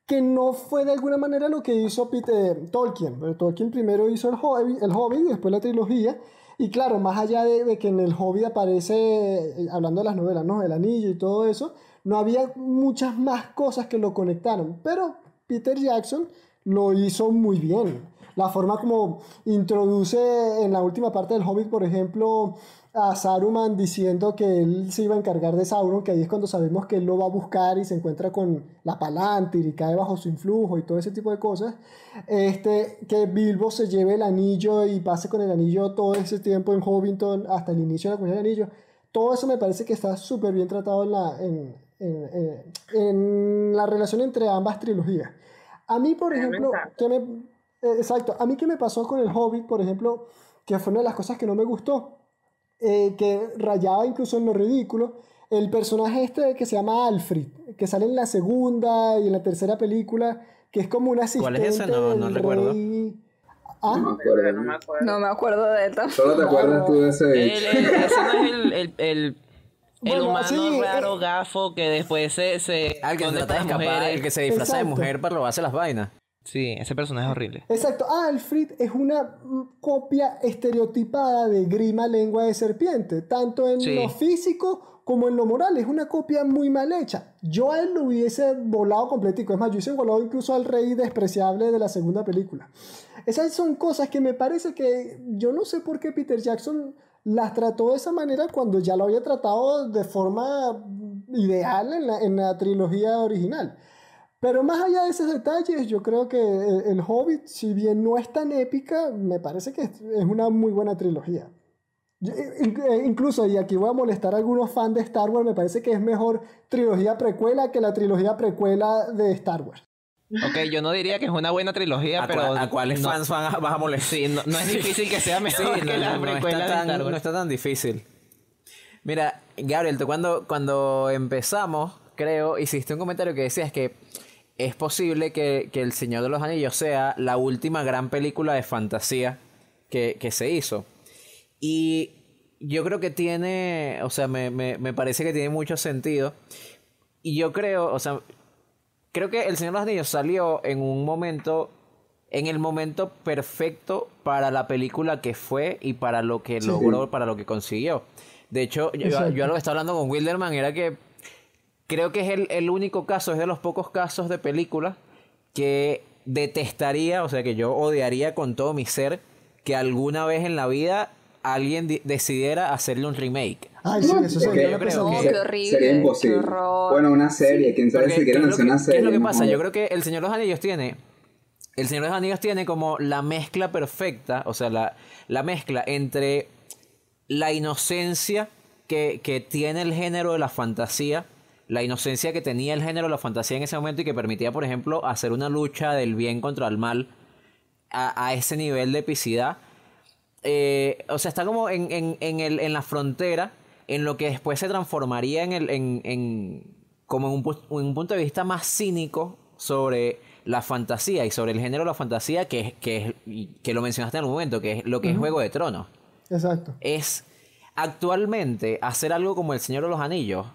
que no fue de alguna manera lo que hizo Peter, Tolkien. Porque Tolkien primero hizo el Hobbit, el Hobbit después la trilogía. Y claro, más allá de, de que en el Hobbit aparece, eh, hablando de las novelas, ¿no? El anillo y todo eso, no había muchas más cosas que lo conectaron. Pero Peter Jackson lo hizo muy bien. La forma como introduce en la última parte del Hobbit, por ejemplo, a Saruman diciendo que él se iba a encargar de Sauron, que ahí es cuando sabemos que él lo va a buscar y se encuentra con la Palantir y cae bajo su influjo y todo ese tipo de cosas. Este, que Bilbo se lleve el anillo y pase con el anillo todo ese tiempo en Hobbiton hasta el inicio de la comunidad del anillo. Todo eso me parece que está súper bien tratado en la, en, en- en- en la relación entre ambas trilogías. A mí, por ejemplo, que me, exacto, a mí que me pasó con el Hobbit, por ejemplo, que fue una de las cosas que no me gustó, eh, que rayaba incluso en lo ridículo, el personaje este que se llama Alfred, que sale en la segunda y en la tercera película, que es como un asistente ¿Cuál es ese? No- no del recuerdo. rey. no Ah, me acuerdo. No me acuerdo. No me acuerdo de él tampoco. Solo te acuerdas tú de ese El, bicho. el- ese no es el, el, el, el Bueno, humano sí, raro eh, gafo que después se, se Al que se trata de escapar, mujeres. el que se disfraza de Exacto. mujer para robarse las vainas. Sí, ese personaje es horrible. Exacto, Alfred es una mm, copia estereotipada de Grima lengua de serpiente, tanto en Sí. lo físico como en lo moral, es una copia muy mal hecha. Yo a él lo hubiese volado completico, es más, yo hubiese volado incluso al rey despreciable de la segunda película. Esas son cosas que me parece que yo no sé por qué Peter Jackson las trató de esa manera cuando ya lo había tratado de forma mm, ideal en la, en la trilogía original. Pero más allá de esos detalles, yo creo que el, Hobbit, si bien no es tan épica, me parece que es una muy buena trilogía. Yo- in- eh, incluso, y aquí voy a molestar a algunos fans de Star Wars, me parece que es mejor trilogía precuela que la trilogía precuela de Star Wars. Ok, yo no diría que es una buena trilogía, ¿A, pero... a cuáles no- fans van a- vas a molestar? Sí, no, no es difícil que sea Sí, mejor no, que la no, no precuela está de tan, Star no Wars. está tan difícil. Mira, Gabriel, tú cuando, cuando empezamos, creo, hiciste un comentario que decías que es posible que, que El Señor de los Anillos sea la última gran película de fantasía que, que se hizo. Y yo creo que tiene, o sea, me, me, me parece que tiene mucho sentido. Y yo creo, o sea, creo que El Señor de los Anillos salió en un momento, en el momento perfecto para la película que fue y para lo que logró, para lo que consiguió. De hecho, yo, yo algo que estaba hablando con Wilderman era que creo que es el, el único caso, es de los pocos casos de película que detestaría, o sea, que yo odiaría con todo mi ser que alguna vez en la vida alguien di- decidiera hacerle un remake. Ay, sí, eso Es sería yo creo que- qué horrible, Sería qué imposible. horror. Bueno, una serie, quién sabe si ¿qué, quieren hacer una qué serie. es lo que pasa? Yo creo que El Señor de los Anillos tiene. El Señor de los Anillos tiene como la mezcla perfecta, o sea, la, la mezcla entre la inocencia que, que tiene el género de la fantasía, la inocencia que tenía el género de la fantasía en ese momento y que permitía, por ejemplo, hacer una lucha del bien contra el mal a, a ese nivel de epicidad. Eh, o sea, está como en, en, en, el, en la frontera, en lo que después se transformaría en el, en, en- como en un, un punto de vista más cínico sobre la fantasía y sobre el género de la fantasía, que, que, lo mencionaste en algún momento, que es lo que es Juego de Tronos. Exacto. Es actualmente hacer algo como El Señor de los Anillos,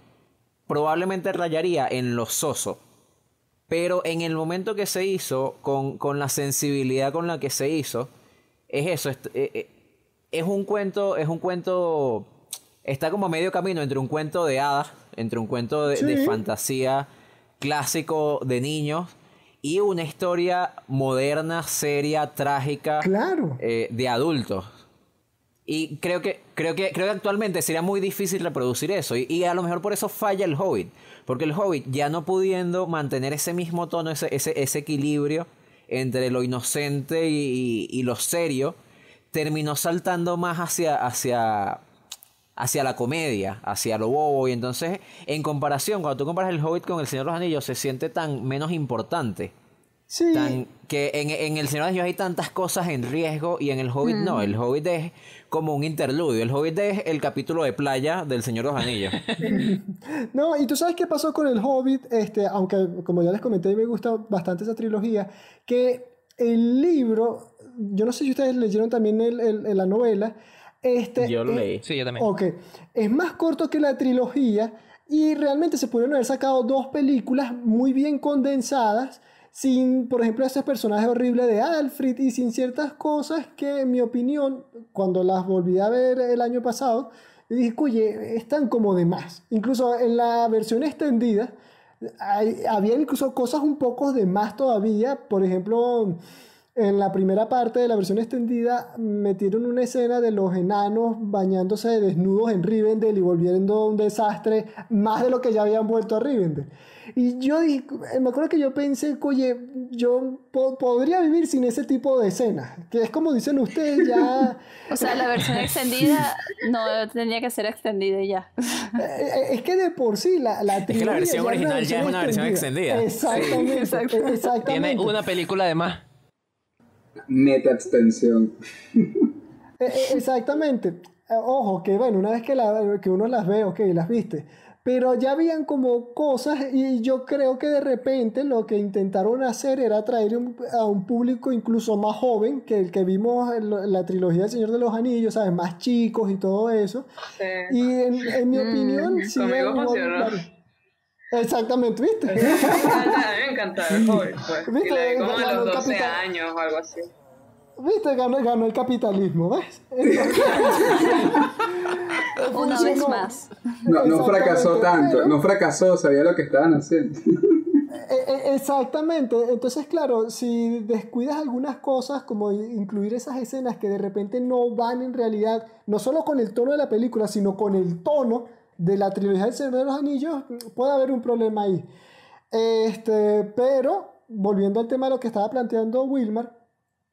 probablemente rayaría en lo soso. Pero en el momento que se hizo, con, con la sensibilidad con la que se hizo, es eso, es, eh, eh, es un cuento, es un cuento está como a medio camino entre un cuento de hadas, entre un cuento de, de Sí. fantasía clásico de niños y una historia moderna, seria, trágica Claro. eh, de adultos. Y creo que, creo, que, creo que actualmente sería muy difícil reproducir eso. Y, a lo mejor por eso falla el Hobbit. Porque el Hobbit, ya no pudiendo mantener ese mismo tono, ese, ese, ese equilibrio entre lo inocente y, y- y lo serio, terminó saltando más hacia, hacia, hacia la comedia, hacia lo bobo. Y entonces, en comparación, cuando tú comparas el Hobbit con el Señor de los Anillos, se siente tan menos importante. Sí. Tan, que en, en el Señor de los Anillos hay tantas cosas en riesgo y en el Hobbit no. El Hobbit es como un interludio. El Hobbit es el capítulo de playa del Señor de los Anillos. <laughs> No, y tú sabes qué pasó con el Hobbit, este, aunque como ya les comenté, me gusta bastante esa trilogía, que el libro, yo no sé si ustedes leyeron también el, el- el- la novela, este, Yo lo eh, leí. Sí, yo también. Ok, es más corto que la trilogía y realmente se pudieron haber sacado dos películas muy bien condensadas sin, por ejemplo, ese personaje horrible de Alfred y sin ciertas cosas que, en mi opinión, cuando las volví a ver el año pasado, dije, oye, están como de más. Incluso en la versión extendida, había incluso cosas un poco de más todavía. Por ejemplo, en la primera parte de la versión extendida metieron una escena de los enanos bañándose desnudos en Rivendell y volviendo un desastre más de lo que ya habían vuelto a Rivendell. Y yo dije, me acuerdo que yo pensé, oye, yo po- podría vivir sin ese tipo de escenas, que es como dicen ustedes ya... <laughs> O sea, la versión <laughs> extendida no tenía que ser extendida ya. <laughs> Eh, eh, Es que de por sí la, la que la versión original ya es una versión extendida. Exactamente, eh, exactamente. Tiene una película de más. Meta extensión. Eh, eh, exactamente. Ojo, que bueno, una vez que, la- que uno las ve, ok, las viste. Pero ya habían como cosas y yo creo que de repente lo que intentaron hacer era atraer un- a un público incluso más joven que el que vimos en, la trilogía del Señor de los Anillos, ¿sabes? Más chicos y todo eso. Sí. Y en, en mi opinión, sí Exactamente, ¿viste? <laughs> A mí me encanta, me encanta el Hobbit, pues. ¿Viste? Como a Ganó los el 12 Capitán. años o algo así. ¿Viste? Ganó, ganó el capitalismo, ¿ves? <laughs> Una vez más. No, no fracasó tanto, pero- no fracasó, sabía lo que estaban haciendo. Eh, eh, Exactamente, entonces claro, si descuidas algunas cosas como incluir esas escenas que de repente no van en realidad, no solo con el tono de la película, sino con el tono de la trilogía del Señor de los Anillos, puede haber un problema ahí. Este, pero, volviendo al tema de lo que estaba planteando Wilmar,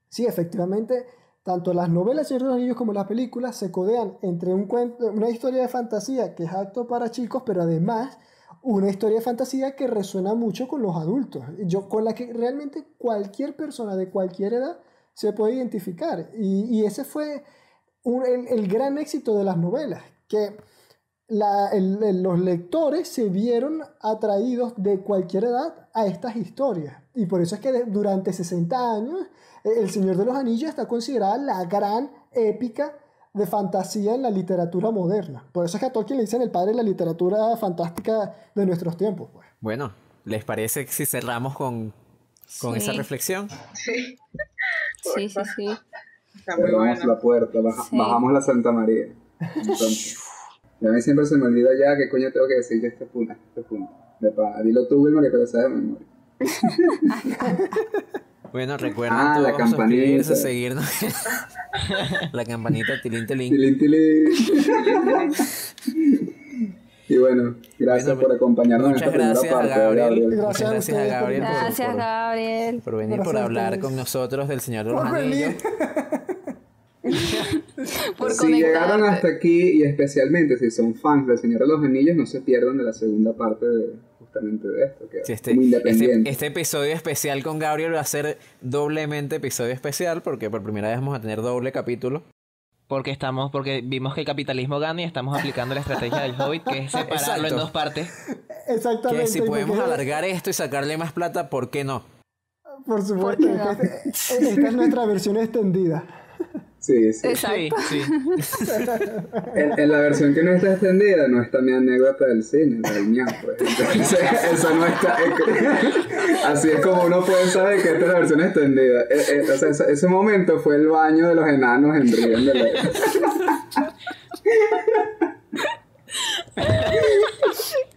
sí, efectivamente, tanto las novelas de los Anillos como las películas se codean entre un cuento, una historia de fantasía que es apto para chicos, pero además una historia de fantasía que resuena mucho con los adultos, yo, con la que realmente cualquier persona de cualquier edad se puede identificar. Y, y ese fue un- el, gran éxito de las novelas, que la- los lectores se vieron atraídos de cualquier edad a estas historias. Y por eso es que durante 60 años El Señor de los Anillos está considerada la gran épica de fantasía en la literatura moderna. Por eso es que a Tolkien le dicen el padre de la literatura fantástica de nuestros tiempos. Pues. Bueno, ¿les parece si cerramos con, con Sí. esa reflexión? Sí, Sí, sí, sí. está muy Cerramos bueno. la puerta, baja- Sí. bajamos la Santa María. Entonces, a mí siempre se me olvida ya qué coño tengo que decir yo a este punto. este punto. De pa- dilo tú, Wilmer, que te lo sabes de memoria. <laughs> Bueno, recuerden Ah, la todos campanita. suscribirse, seguirnos. <laughs> la campanita, tilín, tilín. Tilín, tilín. Y bueno, gracias Bueno, por acompañarnos en Muchas esta primera gracias a parte. Gabriel. Gabriel. Gracias Muchas a gracias a por- Gabriel por- Gracias, por, Gabriel. por venir, Gracias por a hablar con nosotros del Señor de los Por Anillos. <laughs> <laughs> Por si llegaron hasta aquí y especialmente si son fans del Señor de los Anillos, no se pierdan de la segunda parte de justamente de esto, que Sí, es este, muy este, independiente. este episodio especial con Gabriel va a ser doblemente episodio especial porque por primera vez vamos a tener doble capítulo. Porque estamos, porque vimos que el capitalismo gana y estamos aplicando la estrategia del Hobbit, que es <laughs> separarlo Exacto. en dos partes. <laughs> Exactamente. Que si podemos porque- alargar esto y sacarle más plata, ¿por qué no? Por supuesto. ¿Por qué no? Esta, esta es nuestra versión extendida. Sí, sí. Exacto. Sí, sí. <laughs> en, la versión que no está extendida no está mi anécdota del cine, la del ñam, pues. Entonces, <laughs> eso no está. así es como uno puede saber que esta es la versión extendida. Eh, eh, ese, momento fue el baño de los enanos en Río de la...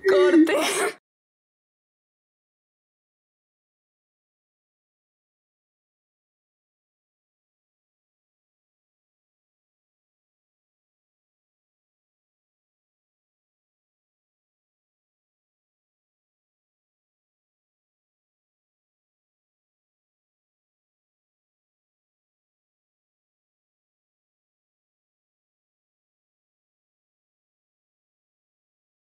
Corte.